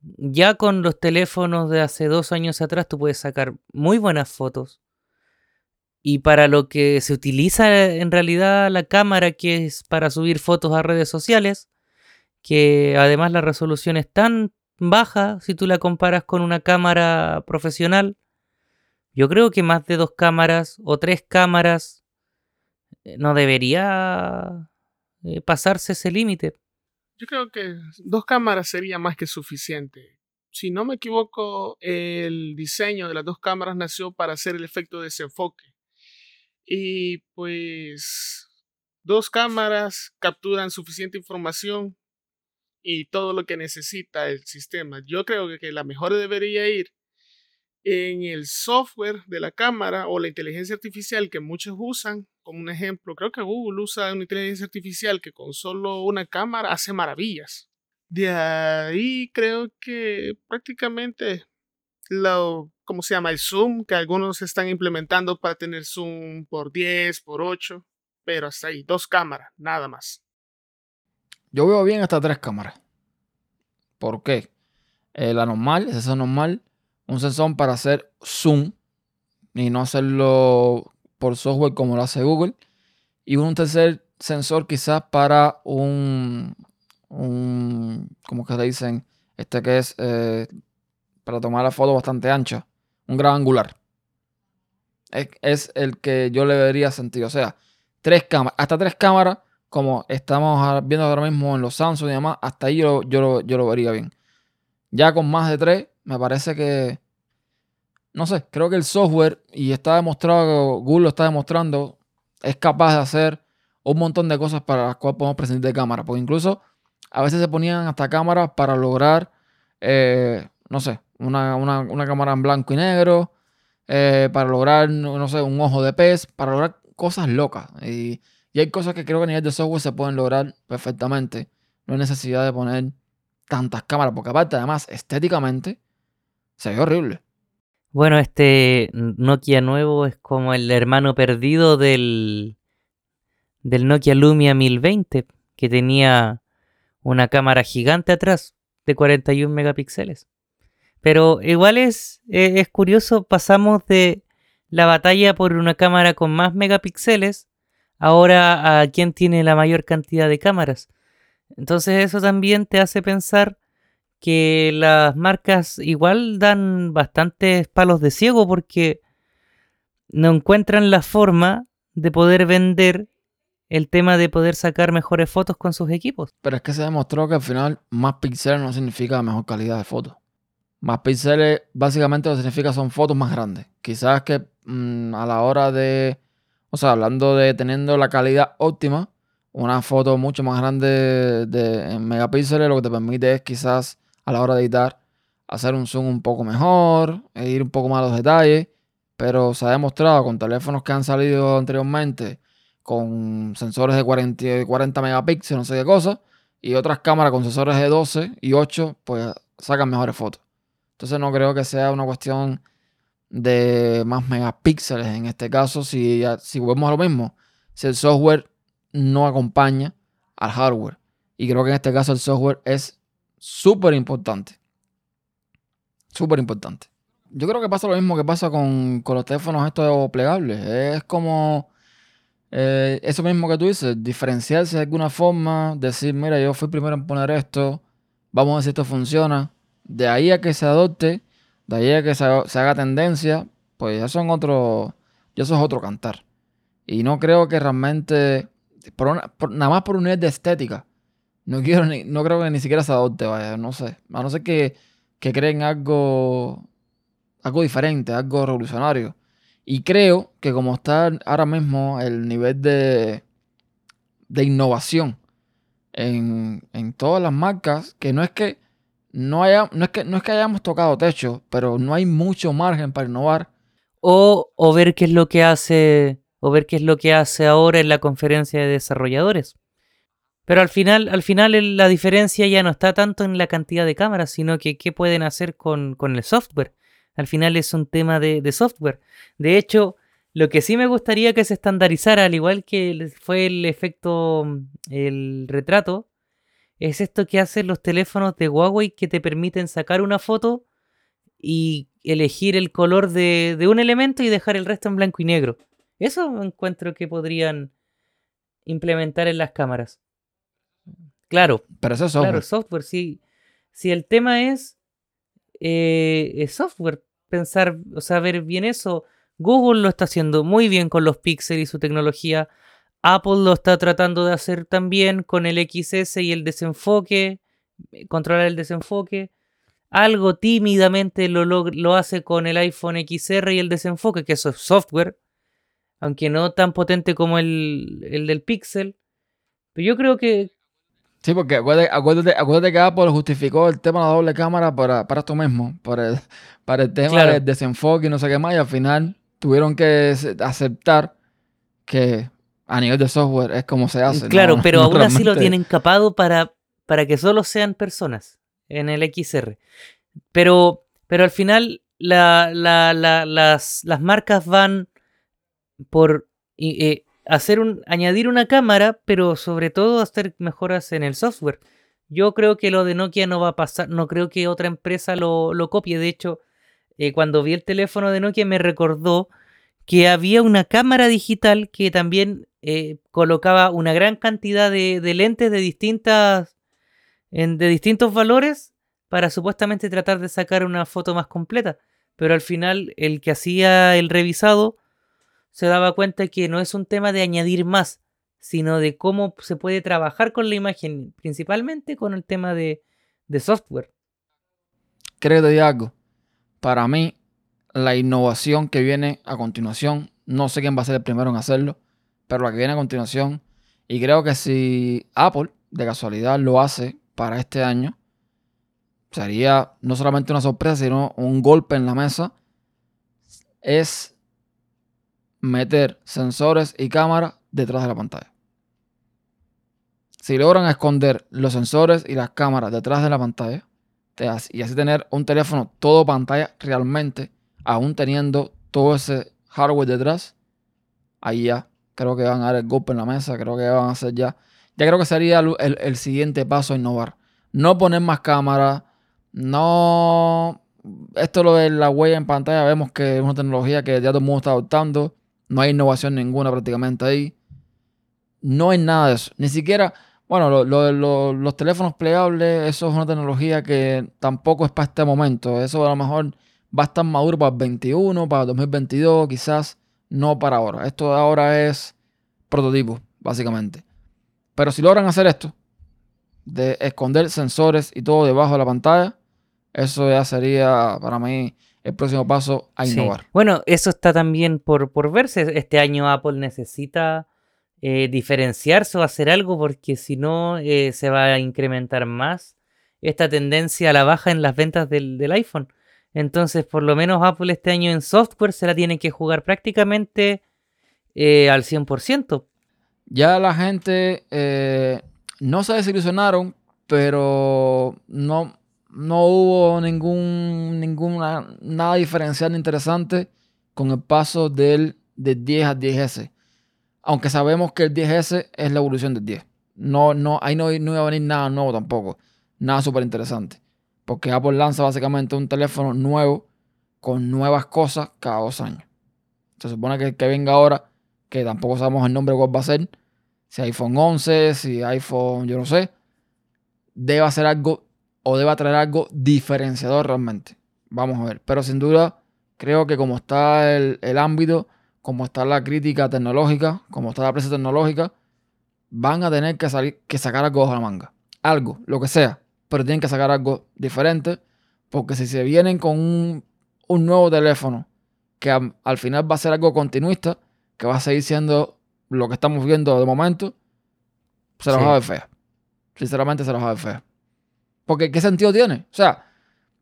Ya con los teléfonos de hace dos años atrás tú puedes sacar muy buenas fotos. Y para lo que se utiliza en realidad la cámara, que es para subir fotos a redes sociales, que además la resolución es tan baja si tú la comparas con una cámara profesional, yo creo que más de dos cámaras o tres cámaras eh, no debería eh, pasarse ese límite. Yo creo que dos cámaras sería más que suficiente. Si no me equivoco, el diseño de las dos cámaras nació para hacer el efecto de desenfoque. Y pues dos cámaras capturan suficiente información y todo lo que necesita el sistema. Yo creo que la mejor debería ir en el software de la cámara o la inteligencia artificial que muchos usan, como un ejemplo, creo que Google usa una inteligencia artificial que con solo una cámara hace maravillas. De ahí creo que prácticamente lo, ¿cómo se llama? El zoom, que algunos están implementando para tener zoom por 10, por 8, pero hasta ahí, dos cámaras, nada más. Yo veo bien hasta tres cámaras. ¿Por qué? Eh, la normal, esa es normal un sensor para hacer zoom y no hacerlo por software como lo hace Google. Y un tercer sensor quizás para un, un ¿cómo que dicen? Este que es eh, para tomar la foto bastante ancha. Un gran angular. Es, es el que yo le vería sentido. O sea, tres cámaras, hasta tres cámaras, como estamos viendo ahora mismo en los Samsung y demás, hasta ahí yo, yo, yo lo vería bien. Ya con más de tres, me parece que. No sé, creo que el software, y está demostrado, Google lo está demostrando, es capaz de hacer un montón de cosas para las cuales podemos prescindir de cámara. Porque incluso a veces se ponían hasta cámaras para lograr, eh, no sé, una, cámara en blanco y negro, eh, para lograr, no sé, un ojo de pez, para lograr cosas locas. Y, y, hay cosas que creo que a nivel de software se pueden lograr perfectamente. No hay necesidad de poner tantas cámaras, porque aparte, además, estéticamente, se ve horrible. Bueno, este Nokia nuevo es como el hermano perdido del, del Nokia Lumia 1020, que tenía una cámara gigante atrás de 41 megapíxeles. Pero igual es, es, curioso, pasamos de la batalla por una cámara con más megapíxeles ahora a quien tiene la mayor cantidad de cámaras. Entonces eso también te hace pensar que las marcas igual dan bastantes palos de ciego porque no encuentran la forma de poder vender el tema de poder sacar mejores fotos con sus equipos. Pero es que se demostró que al final más píxeles no significa mejor calidad de fotos. Más píxeles básicamente lo que significa son fotos más grandes. Quizás que mm, a la hora de, o sea, hablando de teniendo la calidad óptima, una foto mucho más grande de, en megapíxeles lo que te permite es quizás a la hora de editar hacer un zoom un poco mejor, e ir un poco más a los detalles, pero se ha demostrado con teléfonos que han salido anteriormente con sensores de 40, 40 megapíxeles, no sé qué cosa, y otras cámaras con sensores de 12 y 8, pues sacan mejores fotos. Entonces no creo que sea una cuestión de más megapíxeles en este caso, si, si volvemos a lo mismo, si el software no acompaña al hardware. Y creo que en este caso el software es súper importante. Súper importante. Yo creo que pasa lo mismo que pasa con, con los teléfonos estos plegables. Es como eh, eso mismo que tú dices, diferenciarse de alguna forma, decir, mira, yo fui primero en poner esto, vamos a ver si esto funciona. De ahí a que se adopte, de ahí a que se, haga tendencia, pues ya son otro, ya eso es otro cantar. Y no creo que realmente, nada más por un nivel de estética, no quiero no creo que ni siquiera se adopte, vaya, no sé. A no ser que, que creen algo, algo diferente, algo revolucionario. Y creo que como está ahora mismo el nivel de, de innovación en, todas las marcas, que no es que no haya, no es que no es que hayamos tocado techo, pero no hay mucho margen para innovar. O, o ver qué es lo que hace, o ver qué es lo que hace ahora en la conferencia de desarrolladores. Pero al final, al final la diferencia ya no está tanto en la cantidad de cámaras, sino que qué pueden hacer con, con el software. Al final es un tema de, software. De hecho, lo que sí me gustaría que se estandarizara, al igual que fue el efecto, el retrato, es esto que hacen los teléfonos de Huawei que te permiten sacar una foto y elegir el color de, un elemento y dejar el resto en blanco y negro. Eso encuentro que podrían implementar en las cámaras. Claro. Pero eso es software. Claro, software. Si, si el tema es eh, software. Pensar, o sea, ver bien eso. Google lo está haciendo muy bien con los Pixel y su tecnología. Apple lo está tratando de hacer también con el XS y el desenfoque, eh, controlar el desenfoque. Algo tímidamente lo, lo, hace con el iPhone XR y el desenfoque, que eso es software, aunque no tan potente como el, el del Pixel. Pero yo creo que, Sí, porque acuérdate, que Apple justificó el tema de la doble cámara para, para esto mismo, para el, para el tema del desenfoque y no sé qué más, y al final tuvieron que aceptar que a nivel de software es como se hace. Claro, pero aún así lo tienen capado para, para que solo sean personas en el XR. Pero, pero al final las, las, marcas van por... Eh, hacer un, añadir una cámara, pero sobre todo hacer mejoras en el software. Yo creo que lo de Nokia no va a pasar, no creo que otra empresa lo, copie. De hecho, eh, cuando vi el teléfono de Nokia me recordó que había una cámara digital que también eh, colocaba una gran cantidad de, lentes de distintas de distintos valores para supuestamente tratar de sacar una foto más completa. Pero al final el que hacía el revisado se daba cuenta que no es un tema de añadir más, sino de cómo se puede trabajar con la imagen, principalmente con el tema de, de software. Creo diga algo. Para mí, la innovación que viene a continuación, no sé quién va a ser el primero en hacerlo, pero la que viene a continuación, y creo que si Apple de casualidad lo hace para este año, sería no solamente una sorpresa, sino un golpe en la mesa, es meter sensores y cámaras detrás de la pantalla. Si logran esconder los sensores y las cámaras detrás de la pantalla, y así tener un teléfono todo pantalla realmente, aún teniendo todo ese hardware detrás, ahí ya creo que van a dar el golpe en la mesa, creo que van a hacer ya, ya creo que sería el, el siguiente paso a innovar. No poner más cámaras, no, esto lo de la huella en pantalla, vemos que es una tecnología que ya todo el mundo está adoptando, no hay innovación ninguna prácticamente ahí, no hay nada de eso, ni siquiera bueno, los teléfonos plegables, eso es una tecnología que tampoco es para este momento. Eso a lo mejor va a estar maduro para el 21, para el 2022, quizás no para ahora. Esto ahora es prototipo, básicamente. Pero si logran hacer esto, de esconder sensores y todo debajo de la pantalla, eso ya sería para mí el próximo paso a innovar. Bueno, eso está también por, por verse. Este año Apple necesita eh, diferenciarse o hacer algo porque si no eh, se va a incrementar más esta tendencia a la baja en las ventas del, iPhone. Entonces, por lo menos Apple este año en software se la tiene que jugar prácticamente eh, al 100%. Ya la gente no se desilusionaron, pero no, no hubo ningún, ninguna, nada diferencial interesante con el paso del, de 10 a 10S. Aunque sabemos que el 10S es la evolución del 10. No, no, ahí no, no iba a venir nada nuevo tampoco. Nada súper interesante. Porque Apple lanza básicamente un teléfono nuevo con nuevas cosas cada dos años. Se supone que, que venga ahora, que tampoco sabemos el nombre cuál va a ser. Si iPhone 11, si iPhone, yo no sé. Debe hacer algo o debe traer algo diferenciador realmente. Vamos a ver. Pero sin duda, creo que como está el, el ámbito como está la crítica tecnológica, como está la prensa tecnológica, van a tener que, salir, que sacar algo de la manga. Algo, lo que sea. Pero tienen que sacar algo diferente. Porque si se vienen con un, nuevo teléfono que al final va a ser algo continuista, que va a seguir siendo lo que estamos viendo de momento, se los va a ver fea. Sinceramente se los va a ver fea. Porque ¿qué sentido tiene? O sea,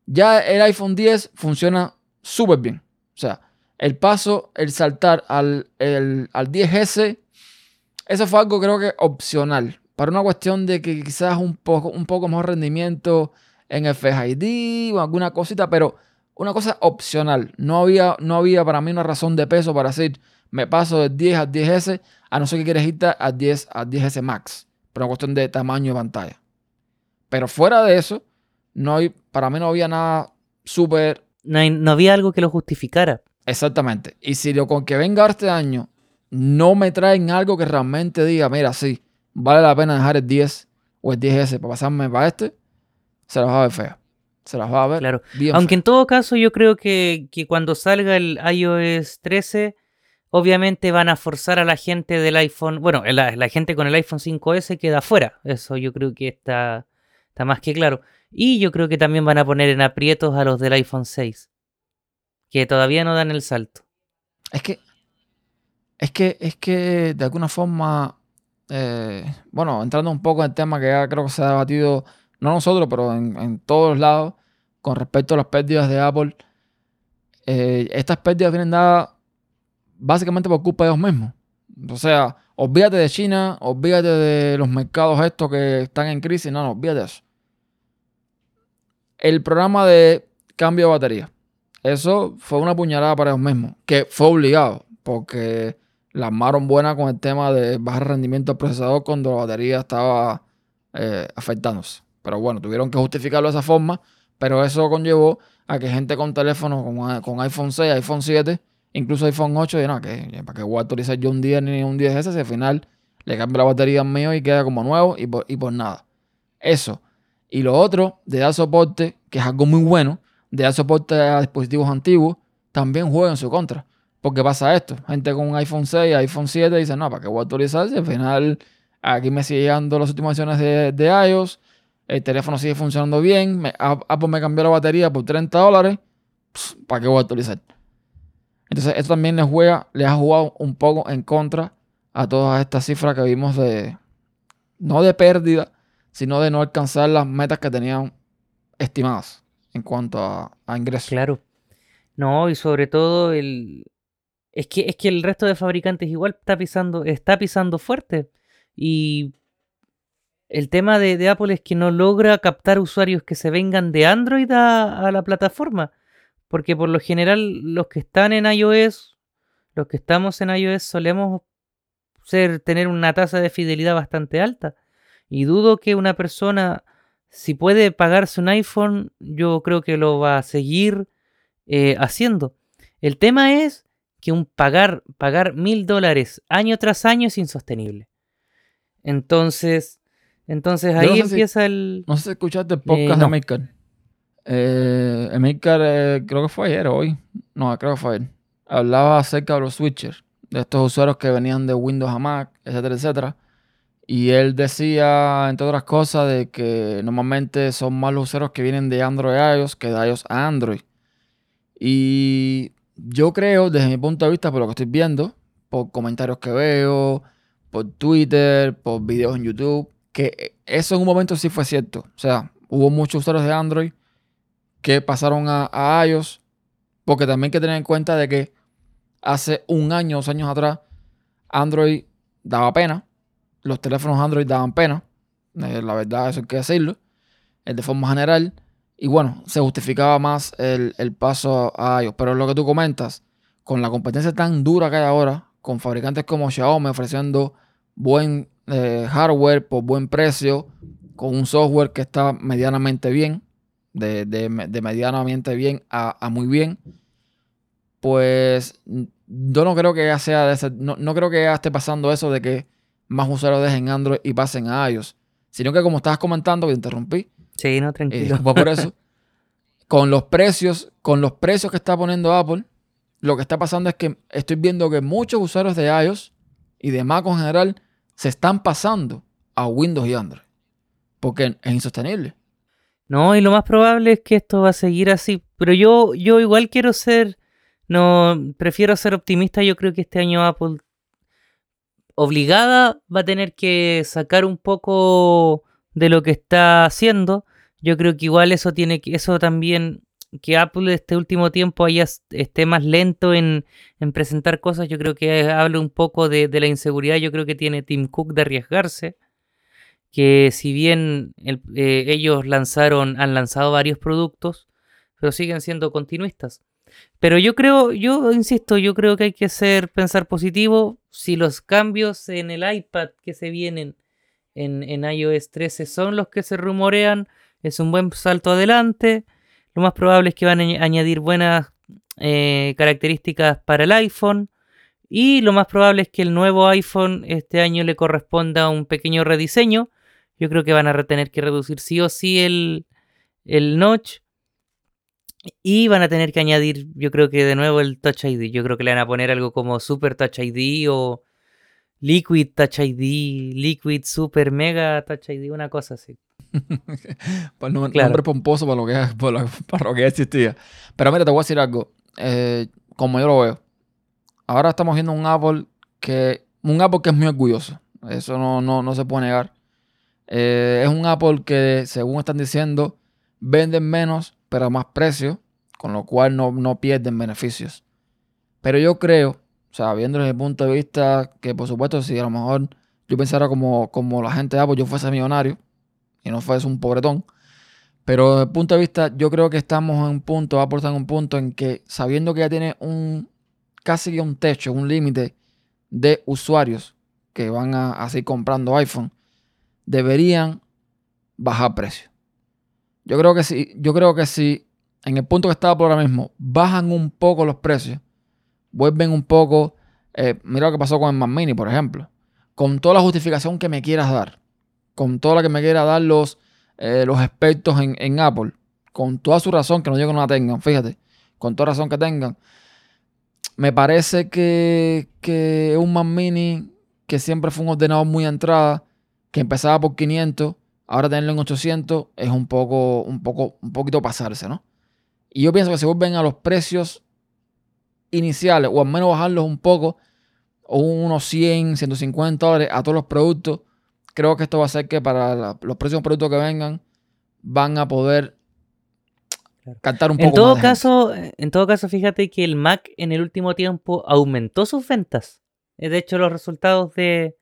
ya el iPhone 10 funciona súper bien. O sea, el paso, el saltar al, al 10S, eso fue algo creo que opcional. Para una cuestión de que quizás un poco, un poco más rendimiento en el Face ID o alguna cosita, pero una cosa opcional. No había, no había para mí una razón de peso para decir, me paso del 10 al 10S, a no ser que quieres irte al 10 al 10S Max. Por una cuestión de tamaño de pantalla. Pero fuera de eso, no hay, para mí no había nada súper... No, no había algo que lo justificara. Exactamente. Y si lo con que venga este año no me traen algo que realmente diga, mira, sí, vale la pena dejar el 10 o el 10S para pasarme para este, se las va a ver fea. Se las va a ver. Claro. Aunque en todo caso, yo creo que, cuando salga el iOS 13, obviamente van a forzar a la gente del iPhone. Bueno, la, la gente con el iPhone 5S queda fuera. Eso yo creo que está, está más que claro. Y yo creo que también van a poner en aprietos a los del iPhone 6 que todavía no dan el salto. Es que, es que, es que de alguna forma, eh, bueno, entrando un poco en el tema que ya creo que se ha debatido, no nosotros, pero en, todos lados, con respecto a las pérdidas de Apple, eh, estas pérdidas vienen dadas básicamente por culpa de ellos mismos. O sea, olvídate de China, olvídate de los mercados estos que están en crisis, no, no, olvídate de eso. El programa de cambio de batería eso fue una puñalada para ellos mismos, que fue obligado, porque la armaron buena con el tema de bajar rendimiento del procesador cuando la batería estaba eh, afectándose. Pero bueno, tuvieron que justificarlo de esa forma, pero eso conllevó a que gente con teléfonos con, iPhone 6, iPhone 7, incluso iPhone 8, dijeron, que ¿para qué voy a actualizar yo un día ni un 10S si al final le cambio la batería mío y queda como nuevo y por, y por nada? Eso. Y lo otro, de dar soporte, que es algo muy bueno, de dar soporte a dispositivos antiguos, también juega en su contra. Porque pasa esto, gente con un iPhone 6, iPhone 7 dice, no, ¿para qué voy a actualizar? al final aquí me sigue llegando las últimas versiones de, de, iOS, el teléfono sigue funcionando bien, Apple me cambió la batería por 30 dólares, ¿para qué voy a actualizar? Entonces esto también les juega, les ha jugado un poco en contra a todas estas cifras que vimos de, no de pérdida, sino de no alcanzar las metas que tenían estimadas en cuanto a, ingresos. Claro. No, y sobre todo el, es que, es que el resto de fabricantes igual está pisando, está pisando fuerte. Y el tema de, Apple es que no logra captar usuarios que se vengan de Android a, la plataforma. Porque por lo general los que están en iOS, los que estamos en iOS solemos ser, tener una tasa de fidelidad bastante alta. Y dudo que una persona, si puede pagarse un iPhone, yo creo que lo va a seguir eh, haciendo. El tema es que un pagar, pagar mil dólares año tras año es insostenible. Entonces, entonces ahí empieza el. No sé si escuchaste el podcast de Maker. Eh, eh, creo que fue ayer o hoy. No, creo que fue ayer. Hablaba acerca de los switchers, de estos usuarios que venían de Windows a Mac, etcétera, etcétera. Y él decía, entre otras cosas, de que normalmente son más los usuarios que vienen de Android a iOS que de iOS a Android. Y yo creo, desde mi punto de vista, por lo que estoy viendo, por comentarios que veo, por Twitter, por videos en YouTube, que eso en un momento sí fue cierto. O sea, hubo muchos usuarios de Android que pasaron a, iOS, porque también hay que tener en cuenta de que hace un año, dos años atrás, Android daba pena. Los teléfonos Android daban pena. Eh, la verdad, eso hay que decirlo. El de forma general. Y bueno, se justificaba más el, paso a iOS. Pero lo que tú comentas, con la competencia tan dura que hay ahora, con fabricantes como Xiaomi ofreciendo buen eh, hardware por buen precio, con un software que está medianamente bien, de, medianamente bien a, muy bien, pues yo no creo que sea de no, no, creo que ya esté pasando eso de que más usuarios dejen Android y pasen a iOS, sino que como estabas comentando, que te interrumpí, Sí, no, tranquilo. Eh, por eso. con los precios, con los precios que está poniendo Apple, lo que está pasando es que estoy viendo que muchos usuarios de iOS y de Mac en general se están pasando a Windows y Android. Porque es insostenible. No, y lo más probable es que esto va a seguir así. Pero yo, yo igual quiero ser. No, prefiero ser optimista. Yo creo que este año Apple obligada va a tener que sacar un poco de lo que está haciendo. Yo creo que igual eso tiene que, eso también, que Apple este último tiempo haya, esté más lento en, presentar cosas, yo creo que habla un poco de, la inseguridad, yo creo que tiene Tim Cook de arriesgarse, que si bien eh, ellos lanzaron, han lanzado varios productos, pero siguen siendo continuistas. Pero yo creo, yo insisto, yo creo que hay que ser, pensar positivo. Si los cambios en el iPad que se vienen en, iOS 13 son los que se rumorean. Es un buen salto adelante. Lo más probable es que van a añadir buenas eh, características para el iPhone. Y lo más probable es que el nuevo iPhone este año le corresponda un pequeño rediseño. Yo creo que van a tener que reducir sí o sí el, el notch. Y van a tener que añadir, yo creo que de nuevo el Touch ID. Yo creo que le van a poner algo como Super Touch ID o Liquid Touch ID, Liquid Super Mega Touch ID, una cosa así. para el nombre, pomposo para lo, que, para, lo que existía. Pero mira, te voy a decir algo. Eh, como yo lo veo, ahora estamos viendo un Apple que, un Apple que es muy orgulloso. Eso no, no, se puede negar. Eh, es un Apple que, según están diciendo, venden menos, pero a más precio, con lo cual no, no pierden beneficios. Pero yo creo o sea, viendo desde el punto de vista que, por supuesto, si a lo mejor yo pensara como, como la gente de Apple, yo fuese millonario y no fuese un pobretón. Pero desde el punto de vista, yo creo que estamos en un punto, Apple está en un punto en que, sabiendo que ya tiene un casi un techo, un límite de usuarios que van a, seguir comprando iPhone, deberían bajar precio. Yo creo que si, yo creo que en el punto que está por ahora mismo bajan un poco los precios, vuelven un poco. Eh, mira lo que pasó con el Mac Mini, por ejemplo. Con toda la justificación que me quieras dar, con toda la que me quiera dar los eh, los expertos en, en Apple, con toda su razón, que no digo que no la tengan, fíjate, con toda razón que tengan, me parece que, que un Mac Mini, que siempre fue un ordenador muy entrada, que empezaba por 500, ahora tenerlo en 800 es un poco, un poco, un poquito pasarse, ¿no? Y yo pienso que si vuelven a los precios iniciales, o al menos bajarlos un poco, o unos 100, 150 dólares a todos los productos, creo que esto va a hacer que para los próximos productos que vengan van a poder cantar un poco En todo más caso, en todo caso, fíjate que el Mac en el último tiempo aumentó sus ventas. Eh, De hecho, los resultados de,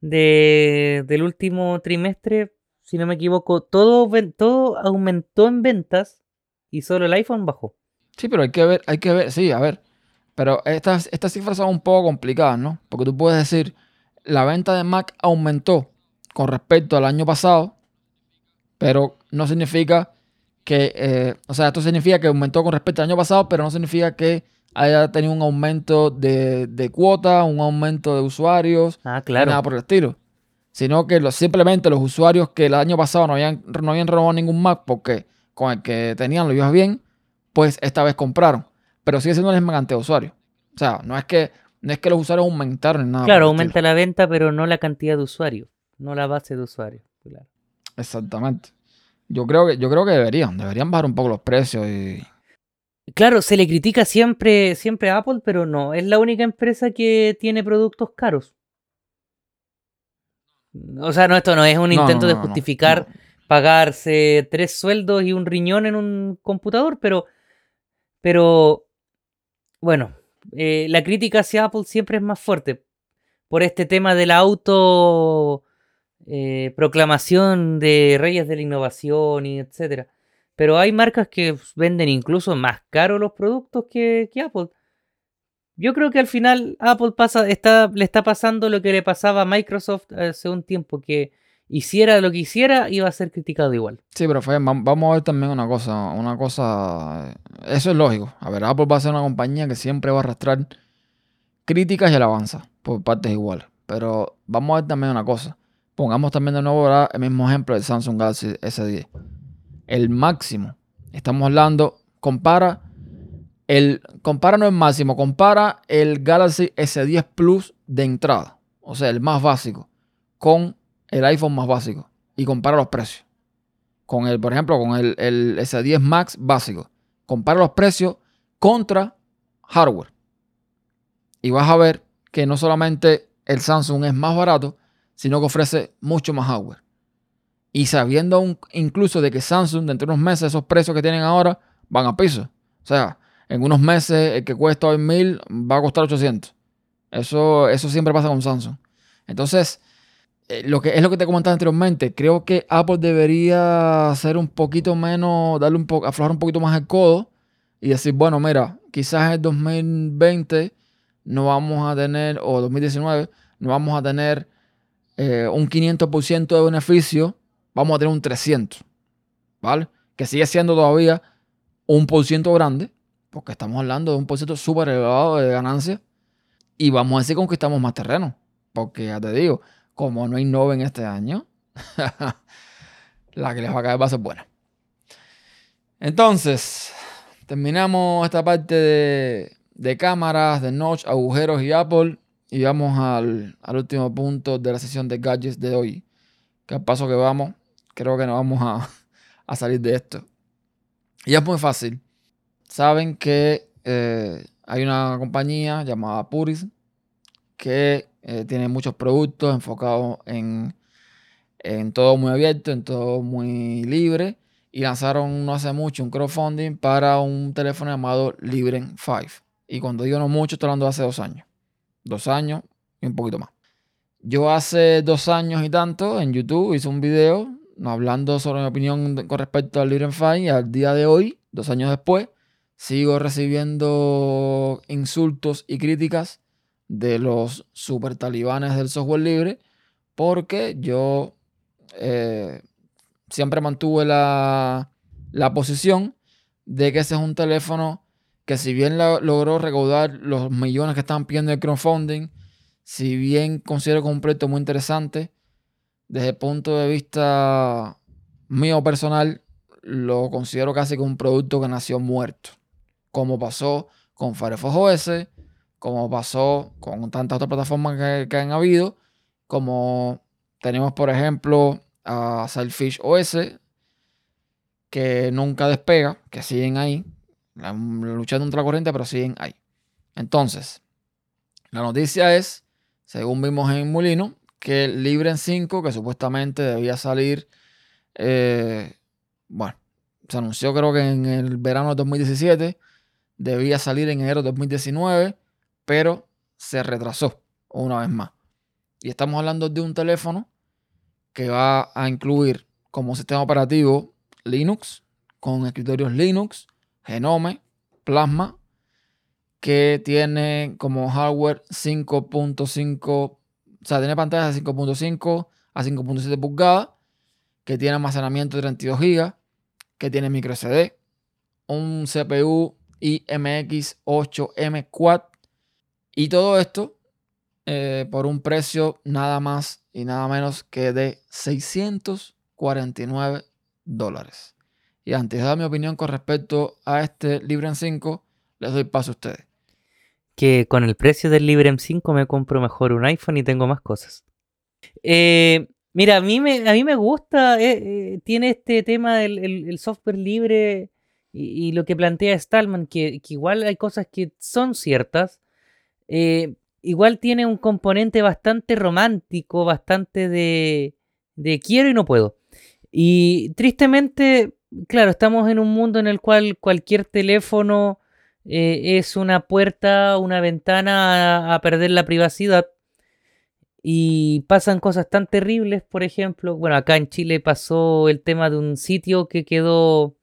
de- del último trimestre, si no me equivoco, todo, todo aumentó en ventas y solo el iPhone bajó. Sí, pero hay que ver, hay que ver, sí, a ver. Pero estas, estas cifras son un poco complicadas, ¿no? Porque tú puedes decir, la venta de Mac aumentó con respecto al año pasado, pero no significa que, eh, o sea, esto significa que aumentó con respecto al año pasado, pero no significa que haya tenido un aumento de, de cuota, un aumento de usuarios, Ah, claro. nada por el estilo. Sino que los, simplemente los usuarios que el año pasado no habían, no habían renovado ningún Mac porque con el que tenían lo iba bien, pues esta vez compraron. Pero sigue siendo la misma cantidad de usuarios. O sea, no es que, no es que los usuarios aumentaron nada. Claro, aumenta la venta, pero no la cantidad de usuarios, no la base de usuarios. Claro. Exactamente. Yo creo que, yo creo que deberían, deberían bajar un poco los precios y. Claro, se le critica siempre, siempre a Apple, pero no, es la única empresa que tiene productos caros. O sea, no, esto no es un intento no, de no, justificar pagarse tres sueldos y un riñón en un computador, pero, pero bueno, eh, la crítica hacia Apple siempre es más fuerte por este tema de la auto eh, proclamación de reyes de la innovación y etcétera. Pero hay marcas que venden incluso más caro los productos que, que Apple. Yo creo que al final Apple pasa, le está pasando lo que le pasaba a Microsoft hace un tiempo, que hiciera lo que hiciera, iba a ser criticado igual. Sí, pero vam- vamos a ver también una cosa, una cosa, eso es lógico. A ver, Apple va a ser una compañía que siempre va a arrastrar críticas y alabanzas por partes iguales. Pero vamos a ver también una cosa. Pongamos también de nuevo ahora el mismo ejemplo del Samsung Galaxy S10. El máximo, estamos hablando, compara el, compara no el máximo, compara el Galaxy S10 Plus de entrada, o sea, el más básico, con el iPhone más básico y compara los precios con el, por ejemplo, con el, el S10 Max básico. Compara los precios contra hardware. Y vas a ver que no solamente el Samsung es más barato, sino que ofrece mucho más hardware. Y sabiendo incluso de que Samsung, dentro de unos meses, esos precios que tienen ahora van a piso. O sea, en unos meses el que cuesta hoy 1000 va a costar 800. Eso, eso siempre pasa con Samsung. Entonces, eh, lo que es lo que te comentaba anteriormente, creo que Apple debería ser un poquito menos, darle un poco, aflojar un poquito más el codo y decir, bueno, mira, quizás en el 2020 no vamos a tener, o 2019, no vamos a tener eh, un 500% de beneficio, vamos a tener un 300, ¿vale? Que sigue siendo todavía un por ciento grande, porque estamos hablando de un por ciento súper elevado de ganancia, y vamos a decir conquistamos más terreno, porque ya te digo, como no innoven este año, la que les va a caer va a ser buena. Entonces, terminamos esta parte de, de cámaras, de notch, agujeros y Apple. Y vamos al, último punto de la sesión de gadgets de hoy. Que al paso que vamos, creo que no vamos a salir de esto. Y es muy fácil. Saben que eh, hay una compañía llamada Puris que eh, tiene muchos productos enfocados en, en todo muy abierto, en todo muy libre. Y lanzaron no hace mucho un crowdfunding para un teléfono llamado Libren 5. Y cuando digo no mucho, estoy hablando de hace dos años. Dos años y un poquito más. Yo hace dos años y tanto en YouTube hice un video hablando sobre mi opinión con respecto al Libren 5 y al día de hoy, dos años después, sigo recibiendo insultos y críticas de los super talibanes del software libre porque yo eh, siempre mantuve la, la posición de que ese es un teléfono que si bien logró recaudar los millones que estaban pidiendo el crowdfunding, si bien considero que un proyecto muy interesante, desde el punto de vista mío personal, lo considero casi como un producto que nació muerto. Como pasó con Firefox OS, como pasó con tantas otras plataformas que, han habido, como tenemos, por ejemplo, a Selfish OS, que nunca despega, que siguen ahí, luchando contra la corriente, pero siguen ahí. Entonces, la noticia es, según vimos en Molino, que Libre 5, que supuestamente debía salir, eh, bueno, se anunció creo que en el verano de 2017, debía salir en enero de 2019, pero se retrasó una vez más. Y estamos hablando de un teléfono que va a incluir como sistema operativo Linux, con escritorios Linux, Genome, Plasma, que tiene como hardware 5.5, o sea, tiene pantallas de 5.5 a 5.7 pulgadas, que tiene almacenamiento de 32 GB, que tiene micro SD, un CPU IMX 8M Quad y todo esto eh, por un precio nada más y nada menos que de 649 dólares. Y antes de dar mi opinión con respecto a este Librem 5, les doy paso a ustedes. Que con el precio del Librem 5 me compro mejor un iPhone y tengo más cosas. Eh, mira, a mí me, a mí me gusta, eh, tiene este tema del software libre y, lo que plantea Stallman, que, que, igual hay cosas que son ciertas, eh, igual tiene un componente bastante romántico, bastante de, de quiero y no puedo. Y tristemente, claro, estamos en un mundo en el cual cualquier teléfono eh, es una puerta, una ventana a, perder la privacidad. Y pasan cosas tan terribles, por ejemplo, bueno, acá en Chile pasó el tema de un sitio que quedó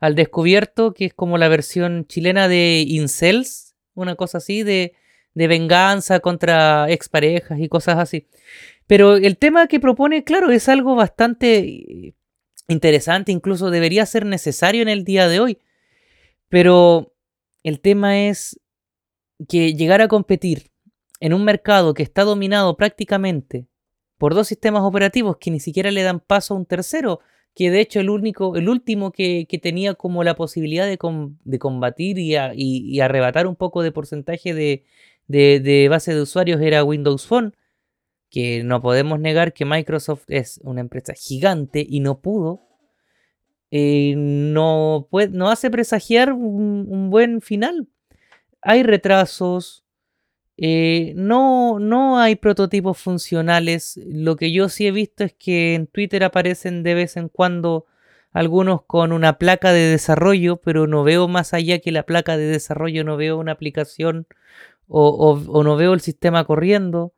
al descubierto, que es como la versión chilena de Incels, una cosa así, de de venganza contra exparejas y cosas así. Pero el tema que propone, claro, es algo bastante eh, interesante, incluso debería ser necesario en el día de hoy. Pero el tema es que llegar a competir en un mercado que está dominado prácticamente por dos sistemas operativos que ni siquiera le dan paso a un tercero, que de hecho el único, el último que, tenía como la posibilidad de, combatir y, arrebatar un poco de porcentaje de, de, base de usuarios era Windows Phone, que no podemos negar que Microsoft es una empresa gigante y no pudo. Eh, no, no hace presagiar un, buen final. Hay retrasos, eh, no, no hay prototipos funcionales. Lo que yo sí he visto es que en Twitter aparecen de vez en cuando algunos con una placa de desarrollo, pero no veo más allá que la placa de desarrollo, no veo una aplicación o, no veo el sistema corriendo.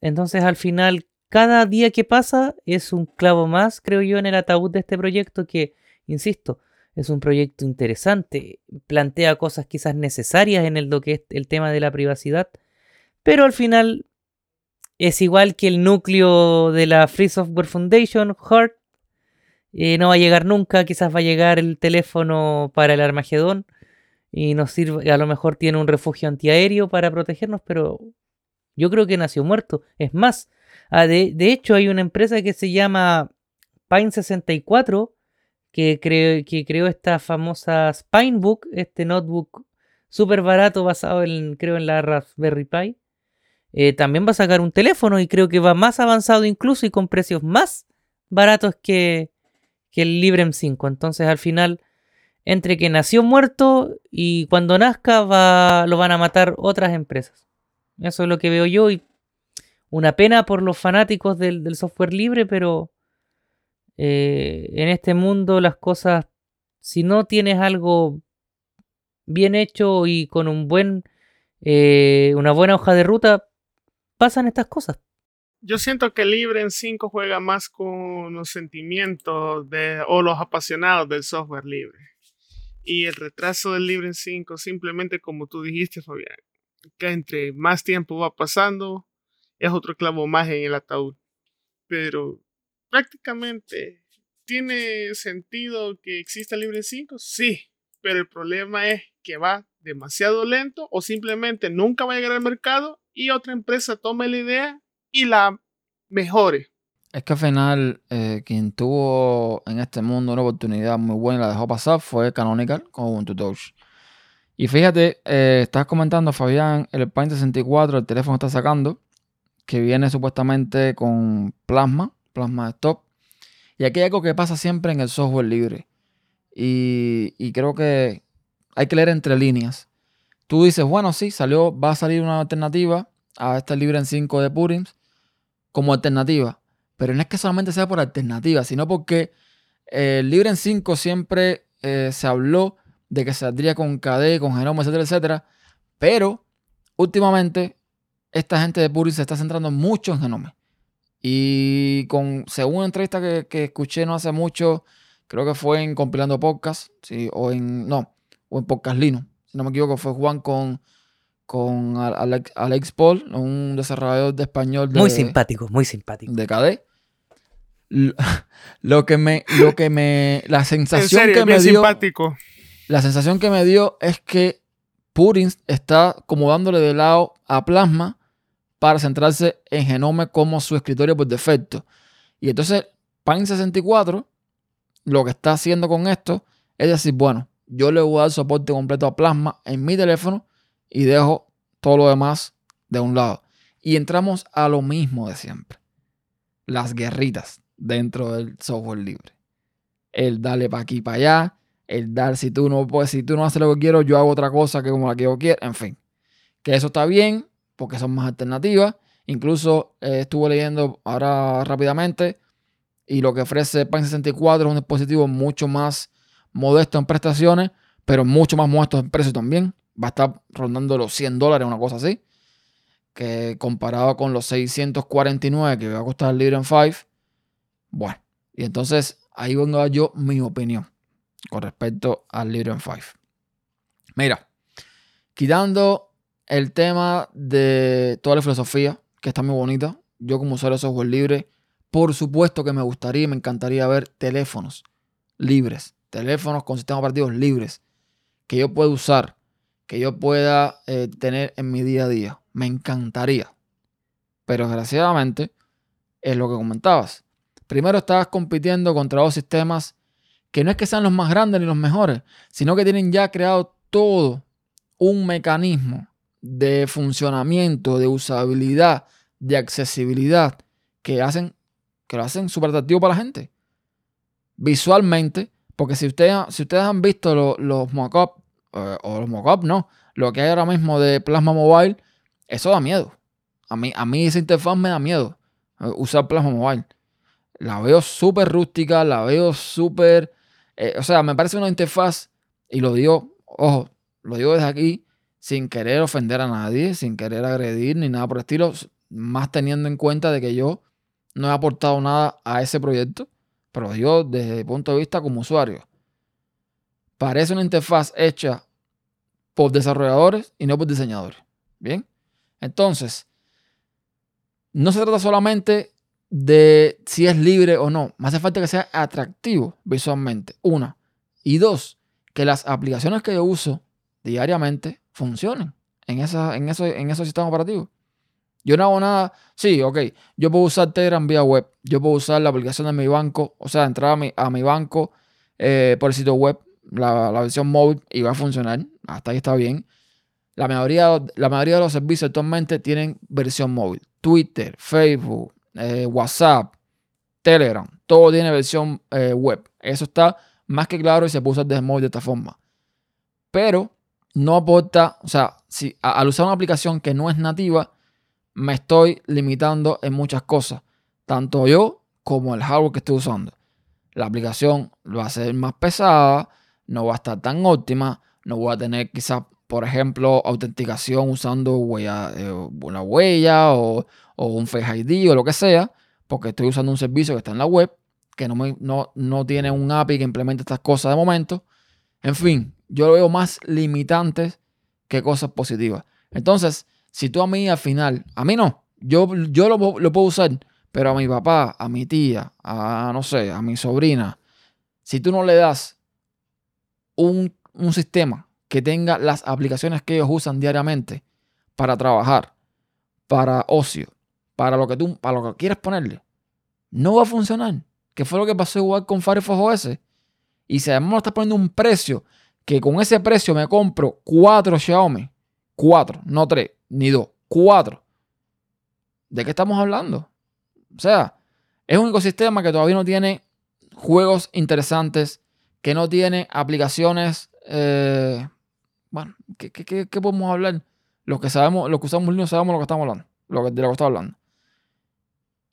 Entonces al final, cada día que pasa es un clavo más, creo yo, en el ataúd de este proyecto que, insisto, es un proyecto interesante, plantea cosas quizás necesarias en el, lo que es el tema de la privacidad, pero al final es igual que el núcleo de la Free Software Foundation, HEART, eh, no va a llegar nunca, quizás va a llegar el teléfono para el Armagedón, y nos sirve, a lo mejor tiene un refugio antiaéreo para protegernos, pero yo creo que nació muerto. Es más, ah, de, hecho hay una empresa que se llama Pine64 que, que creó esta famosa Spinebook, este notebook súper barato basado en, creo, en la Raspberry Pi. Eh, también va a sacar un teléfono y creo que va más avanzado incluso y con precios más baratos que, que el Librem 5. Entonces al final entre que nació muerto y cuando nazca va, lo van a matar otras empresas. Eso es lo que veo yo y una pena por los fanáticos del, software libre, pero eh, en este mundo las cosas, si no tienes algo bien hecho y con un buen, eh, una buena hoja de ruta, pasan estas cosas. Yo siento que Libre en 5 juega más con los sentimientos de, o los apasionados del software libre. Y el retraso del libro en 5, simplemente como tú dijiste, Fabián, que entre más tiempo va pasando, es otro clavo más en el ataúd. Pero prácticamente, ¿tiene sentido que exista el en 5? Sí, pero el problema es que va demasiado lento o simplemente nunca va a llegar al mercado y otra empresa tome la idea y la mejore. Es que al final, eh, quien tuvo en este mundo una oportunidad muy buena y la dejó pasar fue Canonical con Ubuntu Touch. Y fíjate, eh, estás comentando, Fabián, el Paint 64, el teléfono está sacando, que viene supuestamente con Plasma, Plasma Stop. Y aquí hay algo que pasa siempre en el software libre. Y, y creo que hay que leer entre líneas. Tú dices, bueno, sí, salió, va a salir una alternativa a este libre en 5 de Purims como alternativa. Pero no es que solamente sea por alternativa, sino porque eh, el Libre en 5 siempre eh, se habló de que saldría con KD, con Genoma, etcétera, etcétera. Pero últimamente esta gente de Puri se está centrando mucho en Genome. Y con, según una entrevista que, escuché no hace mucho, creo que fue en Compilando Podcast, ¿sí? o en, no, o en Podcast Lino, si no me equivoco, fue Juan con, con Alex, Paul, un desarrollador de español. muy simpático, muy simpático. De KD lo que me, lo que me, la sensación que me dio, la sensación que me dio es que Purin está como dándole de lado a Plasma para centrarse en Genome como su escritorio por defecto. Y entonces Pine 64 lo que está haciendo con esto es decir, bueno, yo le voy a dar soporte completo a Plasma en mi teléfono y dejo todo lo demás de un lado. Y entramos a lo mismo de siempre. Las guerritas dentro del software libre. El darle para aquí para allá, el dar si tú no puedes, si tú no haces lo que quiero, yo hago otra cosa que como la que yo quiero, en fin. Que eso está bien, porque son más alternativas. Incluso eh, estuve leyendo ahora rápidamente y lo que ofrece Pan 64 es un dispositivo mucho más modesto en prestaciones, pero mucho más modesto en precio también. Va a estar rondando los 100 dólares, una cosa así. Que comparado con los 649 que va a costar el Libre en 5, bueno, y entonces ahí vengo yo mi opinión con respecto al libro en 5. Mira, quitando el tema de toda la filosofía, que está muy bonita, yo como usuario de software libre, por supuesto que me gustaría y me encantaría ver teléfonos libres, teléfonos con sistemas operativos libres, que yo pueda usar, que yo pueda eh, tener en mi día a día. Me encantaría. Pero desgraciadamente, es lo que comentabas. Primero estás compitiendo contra dos sistemas que no es que sean los más grandes ni los mejores, sino que tienen ya creado todo un mecanismo de funcionamiento, de usabilidad, de accesibilidad que hacen que lo hacen súper atractivo para la gente. Visualmente, porque si ustedes, han visto los, los mockups, eh, o los mockups no, lo que hay ahora mismo de Plasma Mobile, eso da miedo. A mí, a mí esa interfaz me da miedo, eh, usar Plasma Mobile. La veo súper rústica, la veo súper... Eh, o sea, me parece una interfaz, y lo digo, ojo, lo digo desde aquí, sin querer ofender a nadie, sin querer agredir ni nada por el estilo, más teniendo en cuenta de que yo no he aportado nada a ese proyecto, pero yo desde el punto de vista como usuario. Parece una interfaz hecha por desarrolladores y no por diseñadores. Bien, entonces, no se trata solamente de si es libre o no. Me hace falta que sea atractivo visualmente. Una. Y dos, que las aplicaciones que yo uso diariamente funcionen en, esa, en, eso, en esos sistemas operativos. Yo no hago nada. Sí, ok. Yo puedo usar Telegram vía web. Yo puedo usar la aplicación de mi banco. O sea, entrar a mi, a mi banco eh, por el sitio web, la, versión móvil, y va a funcionar. Hasta ahí está bien. La mayoría, la mayoría de los servicios actualmente tienen versión móvil. Twitter, Facebook, eh, WhatsApp, Telegram, todo tiene versión eh, web. Eso está más que claro y se puso desde móvil de esta forma. Pero no aporta, o sea, si al usar una aplicación que no es nativa, me estoy limitando en muchas cosas, tanto yo como el hardware que estoy usando. La aplicación va a ser más pesada, no va a estar tan óptima, no voy a tener quizás, por ejemplo, autenticación usando huella, eh, una huella o, o un Face ID o lo que sea, porque estoy usando un servicio que está en la web, que no, no, no tiene un API que implemente estas cosas de momento. En fin, yo lo veo más limitantes que cosas positivas. Entonces, si tú a mí al final, a mí no, yo, yo lo, puedo usar, pero a mi papá, a mi tía, a no sé, a mi sobrina, si tú no le das un, un sistema que tenga las aplicaciones que ellos usan diariamente para trabajar, para ocio, para lo que tú, para lo que quieras ponerle, no va a funcionar. Que fue lo que pasó igual con Firefox OS. Y si además me estás poniendo un precio, que con ese precio me compro cuatro Xiaomi, cuatro, no tres, ni dos, cuatro. ¿De qué estamos hablando? O sea, es un ecosistema que todavía no tiene juegos interesantes, que no tiene aplicaciones. Eh, bueno, ¿qué, qué, podemos hablar? Los que sabemos, los que usamos Linux sabemos lo que estamos hablando, lo que, de lo que estamos hablando.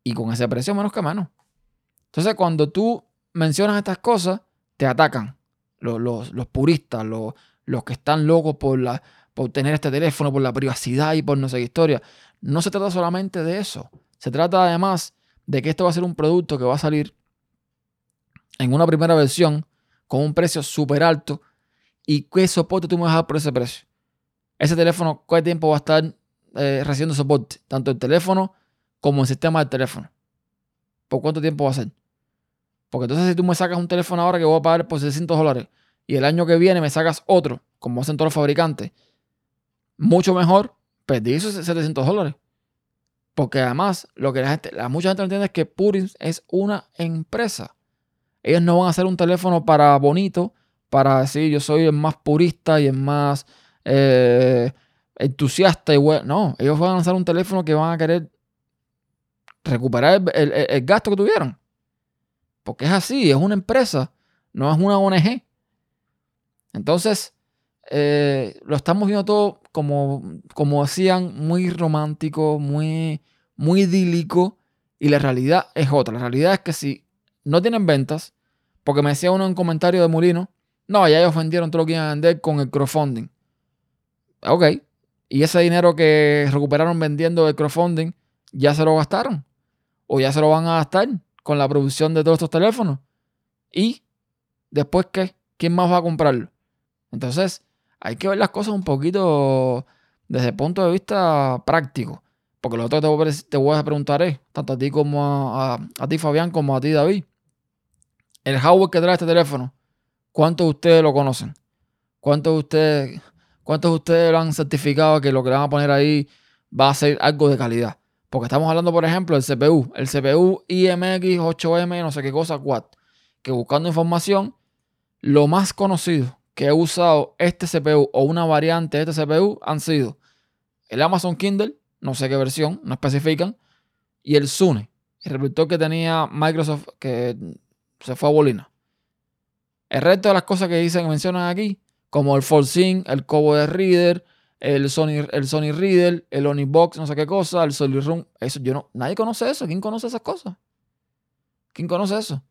Y con ese precio menos que menos. Entonces, cuando tú mencionas estas cosas, te atacan los, puristas, los, los, que están locos por, la, por tener este teléfono, por la privacidad y por no sé qué historia. No se trata solamente de eso. Se trata además de que esto va a ser un producto que va a salir en una primera versión con un precio súper alto y qué soporte tú me vas a dar por ese precio. Ese teléfono, ¿cuál tiempo va a estar eh, recibiendo soporte? Tanto el teléfono como el sistema del teléfono. ¿Por cuánto tiempo va a ser? Porque entonces si tú me sacas un teléfono ahora que voy a pagar por 600 dólares y el año que viene me sacas otro, como hacen todos los fabricantes, mucho mejor, perdí esos 700 dólares. Porque además, lo que la, gente, la mucha gente no entiende es que Purin es una empresa. Ellos no van a hacer un teléfono para bonito, para decir yo soy el más purista y el más eh, entusiasta. Y bueno. No, ellos van a lanzar un teléfono que van a querer recuperar el gasto que tuvieron. Porque es así, es una empresa, no es una ONG. Entonces, eh, lo estamos viendo todo como, como decían, muy romántico, muy, muy idílico. Y la realidad es otra. La realidad es que si no tienen ventas, porque me decía uno en un comentario de Molino, no, ya ellos vendieron todo lo que iban a vender con el crowdfunding. Ok. Y ese dinero que recuperaron vendiendo el crowdfunding, ya se lo gastaron. O ya se lo van a gastar con la producción de todos estos teléfonos. Y después, ¿qué? ¿Quién más va a comprarlo? Entonces, hay que ver las cosas un poquito desde el punto de vista práctico. Porque lo otro que te voy a preguntar es, tanto a ti como a, ti, Fabián, como a ti, David. El hardware que trae este teléfono, ¿cuántos de ustedes lo conocen? ¿Cuántos de ustedes, cuántos de ustedes lo han certificado que lo que le van a poner ahí va a ser algo de calidad? Porque estamos hablando, por ejemplo, del CPU. El CPU IMX 8M, no sé qué cosa, Quad. Que buscando información, lo más conocido que he usado este CPU o una variante de este CPU han sido el Amazon Kindle, no sé qué versión, no especifican, y el Sune, el reproductor que tenía Microsoft que se fue a bolina. El resto de las cosas que dicen, que mencionan aquí, como el ForceSync, el Cobo de Reader, el Sony, el Sony Reader, el Onibox, no sé qué cosa, el Solid Room. Eso yo no, nadie conoce eso. ¿Quién conoce esas cosas? ¿Quién conoce eso?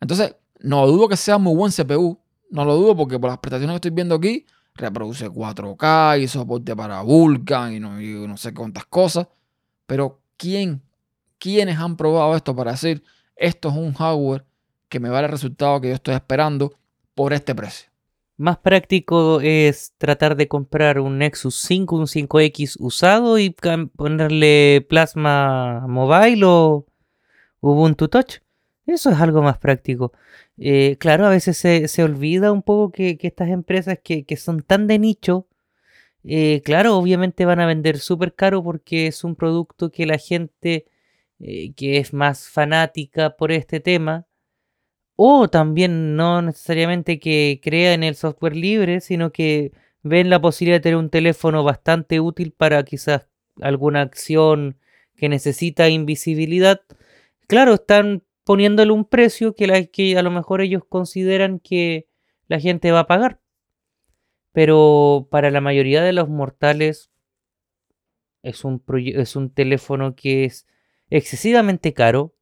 Entonces, no dudo que sea muy buen CPU. No lo dudo porque por las prestaciones que estoy viendo aquí, reproduce 4K y soporte para Vulkan y no, no sé cuántas cosas. Pero ¿quién? ¿Quiénes han probado esto para decir esto es un hardware que me va a dar el resultado que yo estoy esperando por este precio? Más práctico es tratar de comprar un Nexus 5, un 5X usado y ponerle Plasma Mobile o Ubuntu Touch. Eso es algo más práctico. Eh, claro, a veces se, olvida un poco que, estas empresas que, son tan de nicho, eh, claro, obviamente van a vender súper caro porque es un producto que la gente eh, que es más fanática por este tema o también no necesariamente que crea en el software libre, sino que ven la posibilidad de tener un teléfono bastante útil para quizás alguna acción que necesita invisibilidad. Claro, están poniéndole un precio que, la, que a lo mejor ellos consideran que la gente va a pagar. Pero para la mayoría de los mortales es un, es un teléfono que es excesivamente caro,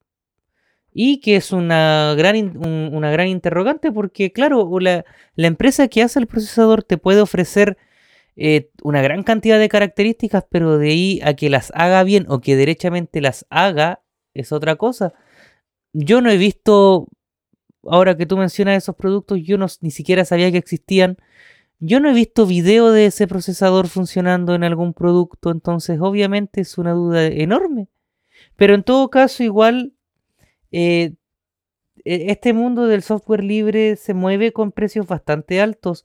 y que es una gran, una gran interrogante porque, claro, la, empresa que hace el procesador te puede ofrecer eh, una gran cantidad de características, pero de ahí a que las haga bien o que derechamente las haga es otra cosa. Yo no he visto, ahora que tú mencionas esos productos, yo no, ni siquiera sabía que existían. Yo no he visto video de ese procesador funcionando en algún producto, entonces obviamente es una duda enorme. Pero en todo caso, igual eh, e, este mundo del software libre se mueve con precios bastante altos.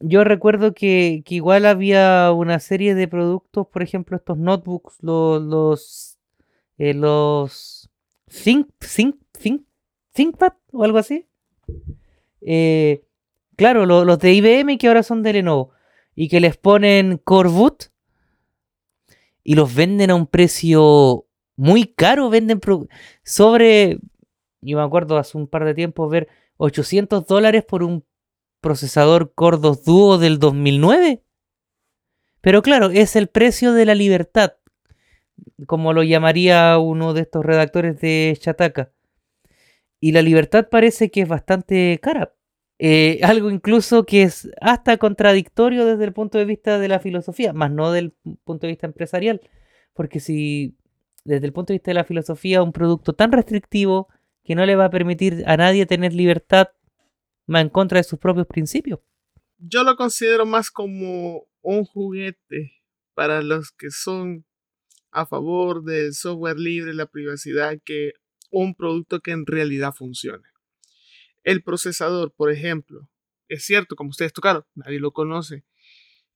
Yo recuerdo que, igual había una serie de productos, por ejemplo, estos notebooks, los, los, eh, los Think, Think, Think, ThinkPad o algo así. Eh, claro, los de IBM que ahora son de Lenovo y que les ponen Coreboot y los venden a un precio muy caro, venden sobre, yo me acuerdo hace un par de tiempo ver 800 dólares por un procesador Core 2 Duo del 2009. Pero claro, es el precio de la libertad, como lo llamaría uno de estos redactores de Chataka. Y la libertad parece que es bastante cara. Eh, algo incluso que es hasta contradictorio desde el punto de vista de la filosofía, más no del punto de vista empresarial. Porque si desde el punto de vista de la filosofía un producto tan restrictivo que no le va a permitir a nadie tener libertad va en contra de sus propios principios. Yo lo considero más como un juguete para los que son a favor del software libre, la privacidad, que un producto que en realidad funcione. El procesador, por ejemplo, es cierto, como ustedes tocaron, nadie lo conoce.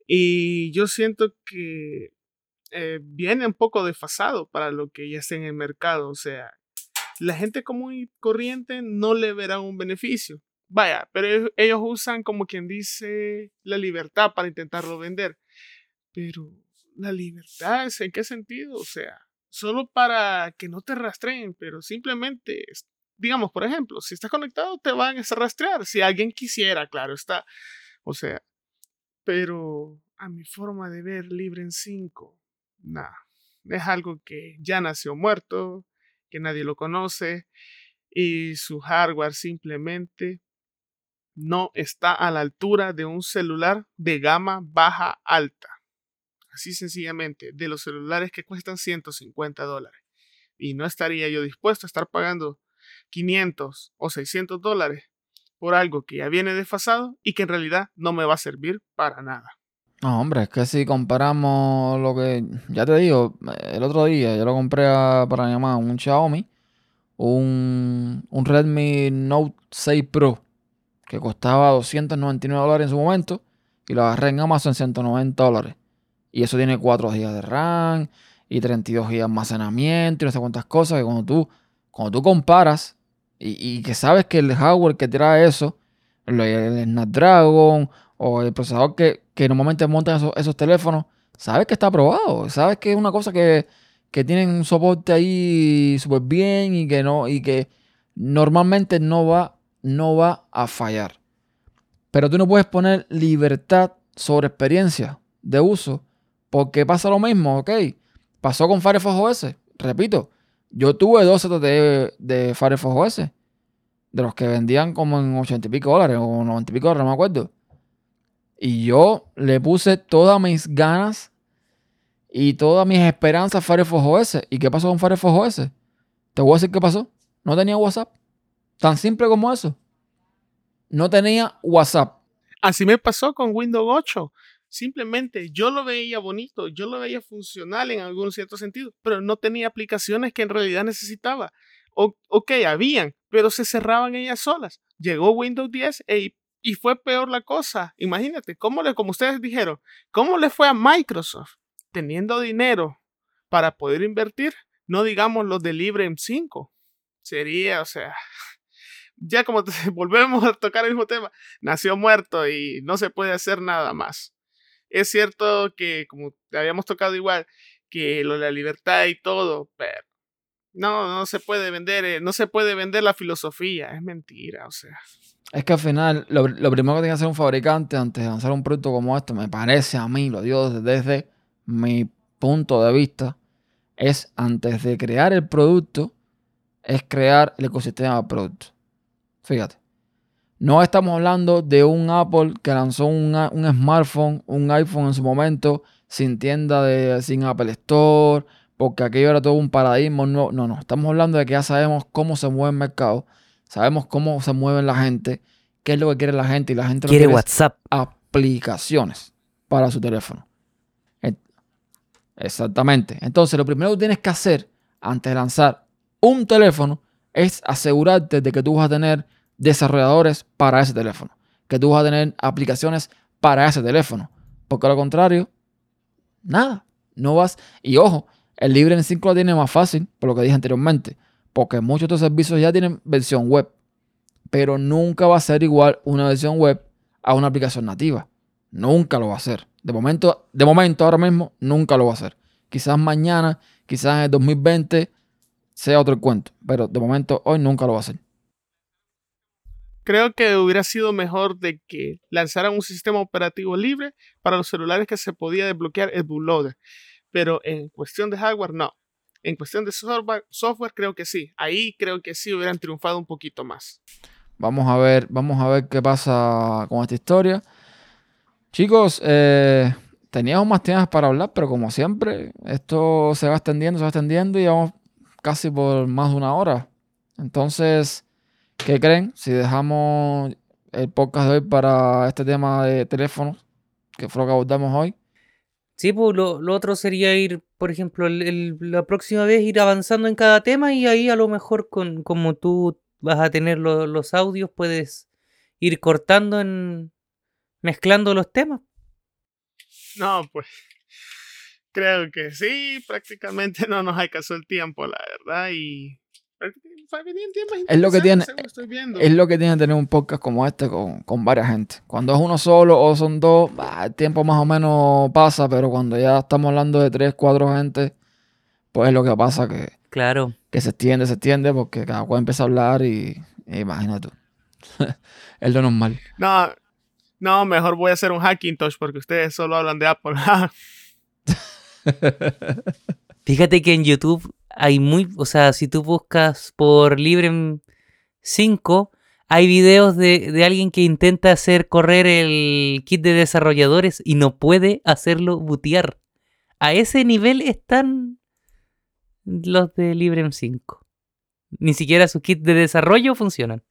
Y yo siento que eh, viene un poco desfasado para lo que ya está en el mercado. O sea, la gente común y corriente no le verá un beneficio. Vaya, pero ellos usan como quien dice la libertad para intentarlo vender. Pero la libertad, ¿en qué sentido? O sea, solo para que no te rastreen, pero simplemente, digamos, por ejemplo, si estás conectado te van a rastrear, si alguien quisiera, claro está. O sea, pero a mi forma de ver libre en 5, nada, es algo que ya nació muerto, que nadie lo conoce y su hardware simplemente no está a la altura de un celular de gama baja alta. Así sencillamente, de los celulares que cuestan 150 dólares. Y no estaría yo dispuesto a estar pagando 500 o 600 dólares por algo que ya viene desfasado y que en realidad no me va a servir para nada. No, hombre, es que si comparamos lo que, ya te digo, el otro día yo lo compré para mamá un Xiaomi, un, un Redmi Note 6 Pro que costaba 299 dólares en su momento y lo agarré en Amazon en 190 dólares. Y eso tiene 4 GB de RAM y 32 GB de almacenamiento y no sé cuántas cosas que cuando tú, cuando tú comparas y, que sabes que el hardware que trae eso, el, Snapdragon o el procesador que, normalmente montan esos, esos, teléfonos, sabes que está aprobado, sabes que es una cosa que, que tienen un soporte ahí súper bien y que no, y que normalmente no va no va a fallar. Pero tú no puedes poner libertad sobre experiencia de uso porque pasa lo mismo, ¿ok? Pasó con Firefox OS. Repito, yo tuve dos de, de Firefox OS. De los que vendían como en 80 y pico dólares o 90 y pico dólares, no me acuerdo. Y yo le puse todas mis ganas y todas mis esperanzas a Firefox OS. ¿Y qué pasó con Firefox OS? Te voy a decir qué pasó. No tenía WhatsApp. Tan simple como eso. No tenía WhatsApp. Así me pasó con Windows 8. Simplemente yo lo veía bonito, yo lo veía funcional en algún cierto sentido, pero no tenía aplicaciones que en realidad necesitaba. O, ok, habían, pero se cerraban ellas solas. Llegó Windows 10 e, y fue peor la cosa. Imagínate, ¿cómo le, como ustedes dijeron, ¿cómo le fue a Microsoft teniendo dinero para poder invertir? No digamos los de Libre en 5. Sería, o sea, ya como volvemos a tocar el mismo tema, nació muerto y no se puede hacer nada más. Es cierto que, como habíamos tocado igual, que lo de la libertad y todo, pero no, no se puede vender, eh, no se puede vender la filosofía, es mentira, o sea. Es que al final, lo, primero que tiene que hacer un fabricante antes de lanzar un producto como este, me parece a mí, lo digo desde mi punto de vista, es antes de crear el producto, es crear el ecosistema del producto. Fíjate. No estamos hablando de un Apple que lanzó un smartphone, un iPhone en su momento, sin tienda de, sin Apple Store, porque aquello era todo un paradigma. No, no, no. Estamos hablando de que ya sabemos cómo se mueve el mercado, sabemos cómo se mueve la gente, qué es lo que quiere la gente y la gente quiere, quiere WhatsApp. Aplicaciones para su teléfono. Exactamente. Entonces, lo primero que tienes que hacer antes de lanzar un teléfono es asegurarte de que tú vas a tener desarrolladores para ese teléfono, que tú vas a tener aplicaciones para ese teléfono. Porque a lo contrario, nada, no vas. Y ojo, el libre en 5 lo tiene más fácil, por lo que dije anteriormente, porque muchos de estos servicios ya tienen versión web, pero nunca va a ser igual una versión web a una aplicación nativa. Nunca lo va a hacer. De momento, de momento, ahora mismo, nunca lo va a hacer. Quizás mañana, quizás en el 2020 sea otro cuento, pero de momento, hoy nunca lo va a hacer. Creo que hubiera sido mejor de que lanzaran un sistema operativo libre para los celulares que se podía desbloquear el bootloader. Pero en cuestión de hardware, no. En cuestión de software, creo que sí. Ahí creo que sí hubieran triunfado un poquito más. Vamos a ver, vamos a ver qué pasa con esta historia. Chicos, eh, teníamos más temas para hablar, pero como siempre, esto se va extendiendo, se va extendiendo y vamos casi por más de una hora. Entonces, ¿qué creen? Si dejamos el podcast de hoy para este tema de teléfonos, que fue lo que abordamos hoy. Sí, pues lo, otro sería ir, por ejemplo, la próxima vez ir avanzando en cada tema y ahí a lo mejor con como tú vas a tener los audios, puedes ir cortando en, mezclando los temas. No, pues creo que sí, prácticamente no nos alcanzó el tiempo, la verdad, y es lo que tiene es lo que tiene tener un podcast como este con, con, varias gente. Cuando es uno solo o son dos el tiempo más o menos pasa pero cuando ya estamos hablando de tres cuatro gente pues es lo que pasa que claro. que se extiende se extiende porque cada cual empieza a hablar y, imagínate es lo normal. No no, mejor voy a hacer un Hackintosh porque ustedes solo hablan de Apple. Fíjate que en YouTube hay muy, o sea, si tú buscas por Librem 5, hay videos de, de, alguien que intenta hacer correr el kit de desarrolladores y no puede hacerlo bootear. A ese nivel están los de Librem 5. Ni siquiera sus kits de desarrollo funcionan.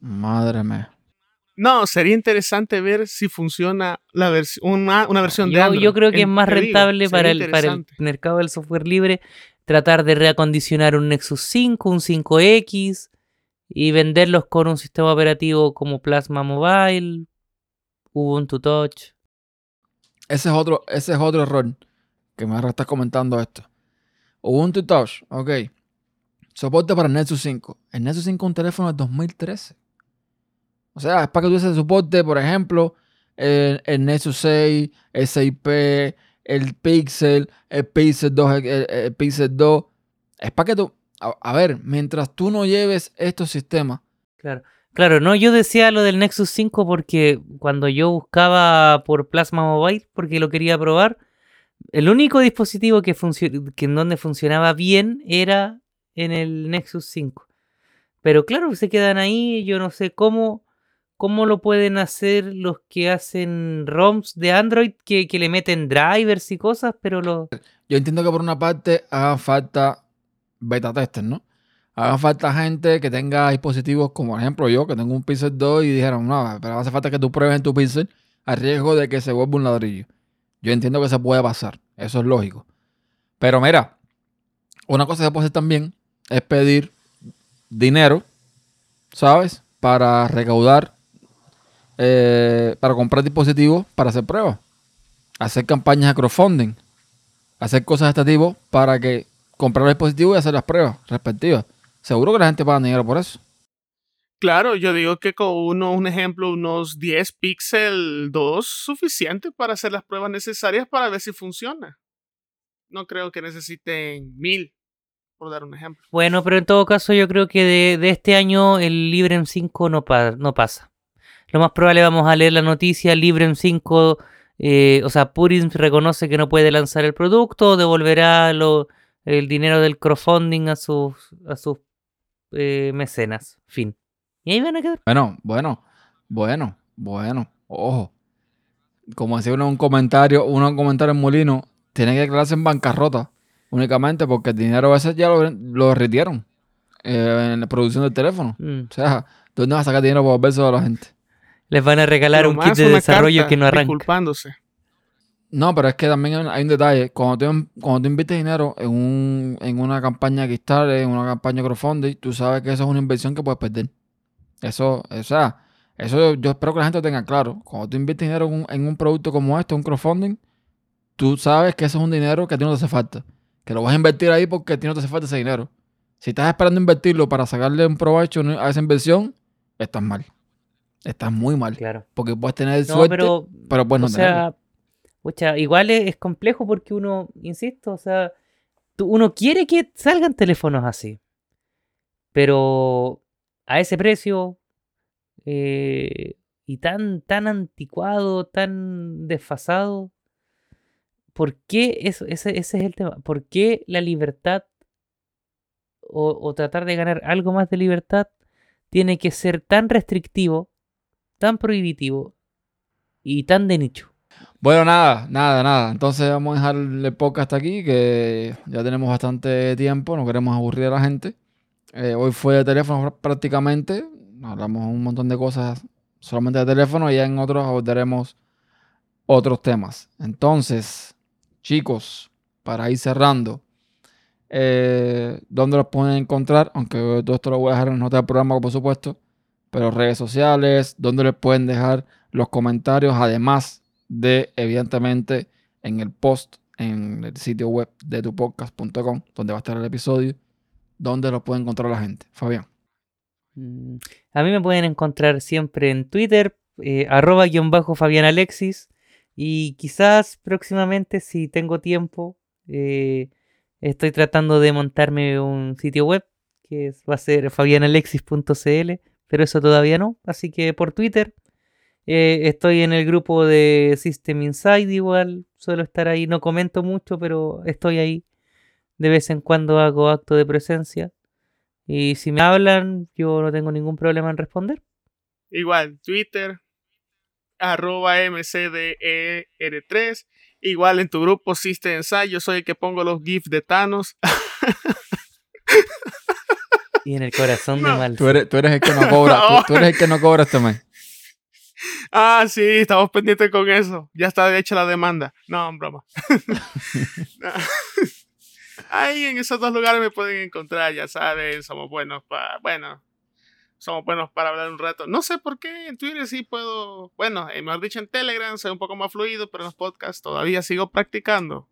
Madre mía. No, sería interesante ver si funciona la una, una, versión de Android. Yo creo que es más rentable para, el, para el mercado del software libre tratar de reacondicionar un Nexus 5, un 5X y venderlos con un sistema operativo como Plasma Mobile, Ubuntu Touch. Ese es otro, ese es otro error que me estás comentando esto. Ubuntu Touch, ok. Soporte para el Nexus 5. El Nexus 5 es un teléfono de 2013. O sea, es para que tú uses soporte, por ejemplo, el, Nexus 6, el 6P, el Pixel, el Pixel 2, el, Pixel 2. Es para que tú, a, ver, mientras tú no lleves estos sistemas. Claro. Claro, no, yo decía lo del Nexus 5 porque cuando yo buscaba por Plasma Mobile, porque lo quería probar, el único dispositivo que, que en donde funcionaba bien era en el Nexus 5. Pero claro, se quedan ahí, yo no sé cómo ¿Cómo lo pueden hacer los que hacen ROMs de Android que, le meten drivers y cosas, pero lo... Yo entiendo que por una parte haga falta beta testers, ¿no? Haga falta gente que tenga dispositivos como, por ejemplo, yo, que tengo un Pixel 2 y dijeron, no, pero hace falta que tú pruebes en tu Pixel a riesgo de que se vuelva un ladrillo. Yo entiendo que se puede pasar, eso es lógico. Pero mira, una cosa que se puede hacer también es pedir dinero, ¿sabes? Para recaudar eh, para comprar dispositivos para hacer pruebas, hacer campañas de crowdfunding, hacer cosas de este tipo para que comprar los dispositivos y hacer las pruebas respectivas. Seguro que la gente paga dinero por eso. Claro, yo digo que con uno, un ejemplo, unos 10 Pixel 2 suficiente para hacer las pruebas necesarias para ver si funciona. No creo que necesiten mil, por dar un ejemplo. Bueno, pero en todo caso yo creo que de, este año el Librem 5 no, no pasa lo más probable vamos a leer la noticia, Librem 5, eh, o sea, Purin reconoce que no puede lanzar el producto, devolverá el dinero del crowdfunding a sus, a sus eh, mecenas. Fin. Y ahí van a quedar. Bueno, bueno, bueno, bueno, ojo. Como decía uno en un comentario, uno en un comentario en Molino, tiene que declararse en bancarrota únicamente porque el dinero a veces ya lo, lo derritieron eh, en la producción del teléfono. Mm. O sea, ¿dónde vas a sacar dinero para volverse a la gente? Les van a regalar un kit de desarrollo que no arranca. Disculpándose. No, pero es que también hay un detalle. Cuando tú, cuando inviertes dinero en, un, en una campaña Kickstarter, en una campaña crowdfunding, tú sabes que eso es una inversión que puedes perder. Eso, o sea, eso yo espero que la gente lo tenga claro. Cuando tú inviertes dinero en un, en un producto como este, un crowdfunding, tú sabes que eso es un dinero que a ti no te hace falta. Que lo vas a invertir ahí porque a ti no te hace falta ese dinero. Si estás esperando invertirlo para sacarle un provecho a esa inversión, estás mal. Estás muy mal. Claro. Porque puedes tener No, suerte, pero, pero puedes no o sea, pucha, igual es, es complejo porque uno, insisto, o sea, tú- uno quiere que salgan teléfonos así. Pero a ese precio eh, y tan, tan anticuado, tan desfasado, ¿por qué eso, ese, ese es el tema? ¿Por qué la libertad o, o tratar de ganar algo más de libertad tiene que ser tan restrictivo, tan prohibitivo y tan de nicho? Bueno, nada, nada, nada. Entonces vamos a dejar el podcast hasta aquí, que ya tenemos bastante tiempo, no queremos aburrir a la gente. Eh, hoy fue de teléfono prácticamente, hablamos un montón de cosas solamente de teléfono y ya en otros abordaremos otros temas. Entonces, chicos, para ir cerrando, eh, ¿dónde los pueden encontrar? Aunque todo esto lo voy a dejar en nota del programa, por supuesto, pero redes sociales, ¿dónde les pueden dejar los comentarios? Además de, evidentemente, en el post en el sitio web de tupodcast.com, donde va a estar el episodio, ¿dónde lo puede encontrar la gente? Fabián. Mm, A mí me pueden encontrar siempre en Twitter, eh, arroba guion bajo Fabián Alexis. Y quizás próximamente, si tengo tiempo, eh, estoy tratando de montarme un sitio web que va a ser fabianalexis.cl, pero eso todavía no. Así que por Twitter eh, estoy en el grupo de System Inside igual, suelo estar ahí, no comento mucho, pero estoy ahí. De vez en cuando hago acto de presencia. Y si me hablan, yo no tengo ningún problema en responder. Igual, Twitter, arroba MCDER3. Igual en tu grupo System Ensayo, yo soy el que pongo los GIFs de Thanos. Y en el corazón de mal. Tú eres, tú eres el que no cobra, tú, tú eres el que no cobra este mes. Ah, sí, estamos pendientes con eso. Ya está hecha la demanda. No, broma. Ahí en esos dos lugares me pueden encontrar, ya saben, somos buenos para, bueno, somos buenos para hablar un rato. No sé por qué en Twitter sí puedo, bueno, eh, mejor dicho en Telegram soy un poco más fluido, pero en los podcasts todavía sigo practicando.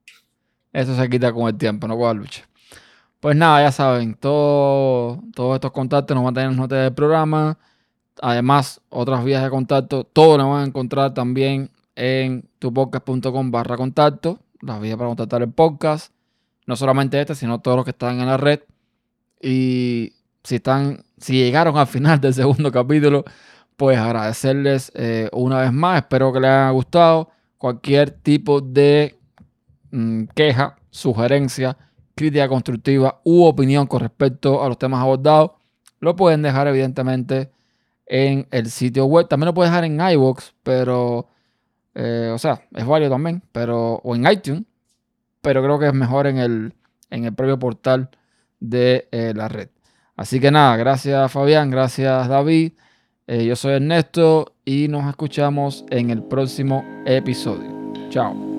Eso se quita con el tiempo, no con la lucha. Pues nada, ya saben, todo, todos estos contactos nos van a tener en las notas del programa. Además, otras vías de contacto, todo lo van a encontrar también en tupodcast.com barra contacto. Las vías para contactar el podcast. No solamente este, sino todos los que están en la red. Y si están, si llegaron al final del segundo capítulo, pues agradecerles eh, una vez más. Espero que les haya gustado. Cualquier tipo de mm, queja, sugerencia, crítica constructiva u opinión con respecto a los temas abordados, lo pueden dejar evidentemente en el sitio web. También lo pueden dejar en iVoox, pero, eh, o sea, es válido también, pero, o en iTunes, pero creo que es mejor en el, en el propio portal de eh, la red. Así que nada, gracias Fabián, gracias David. Eh, yo soy Ernesto y nos escuchamos en el próximo episodio. Chao.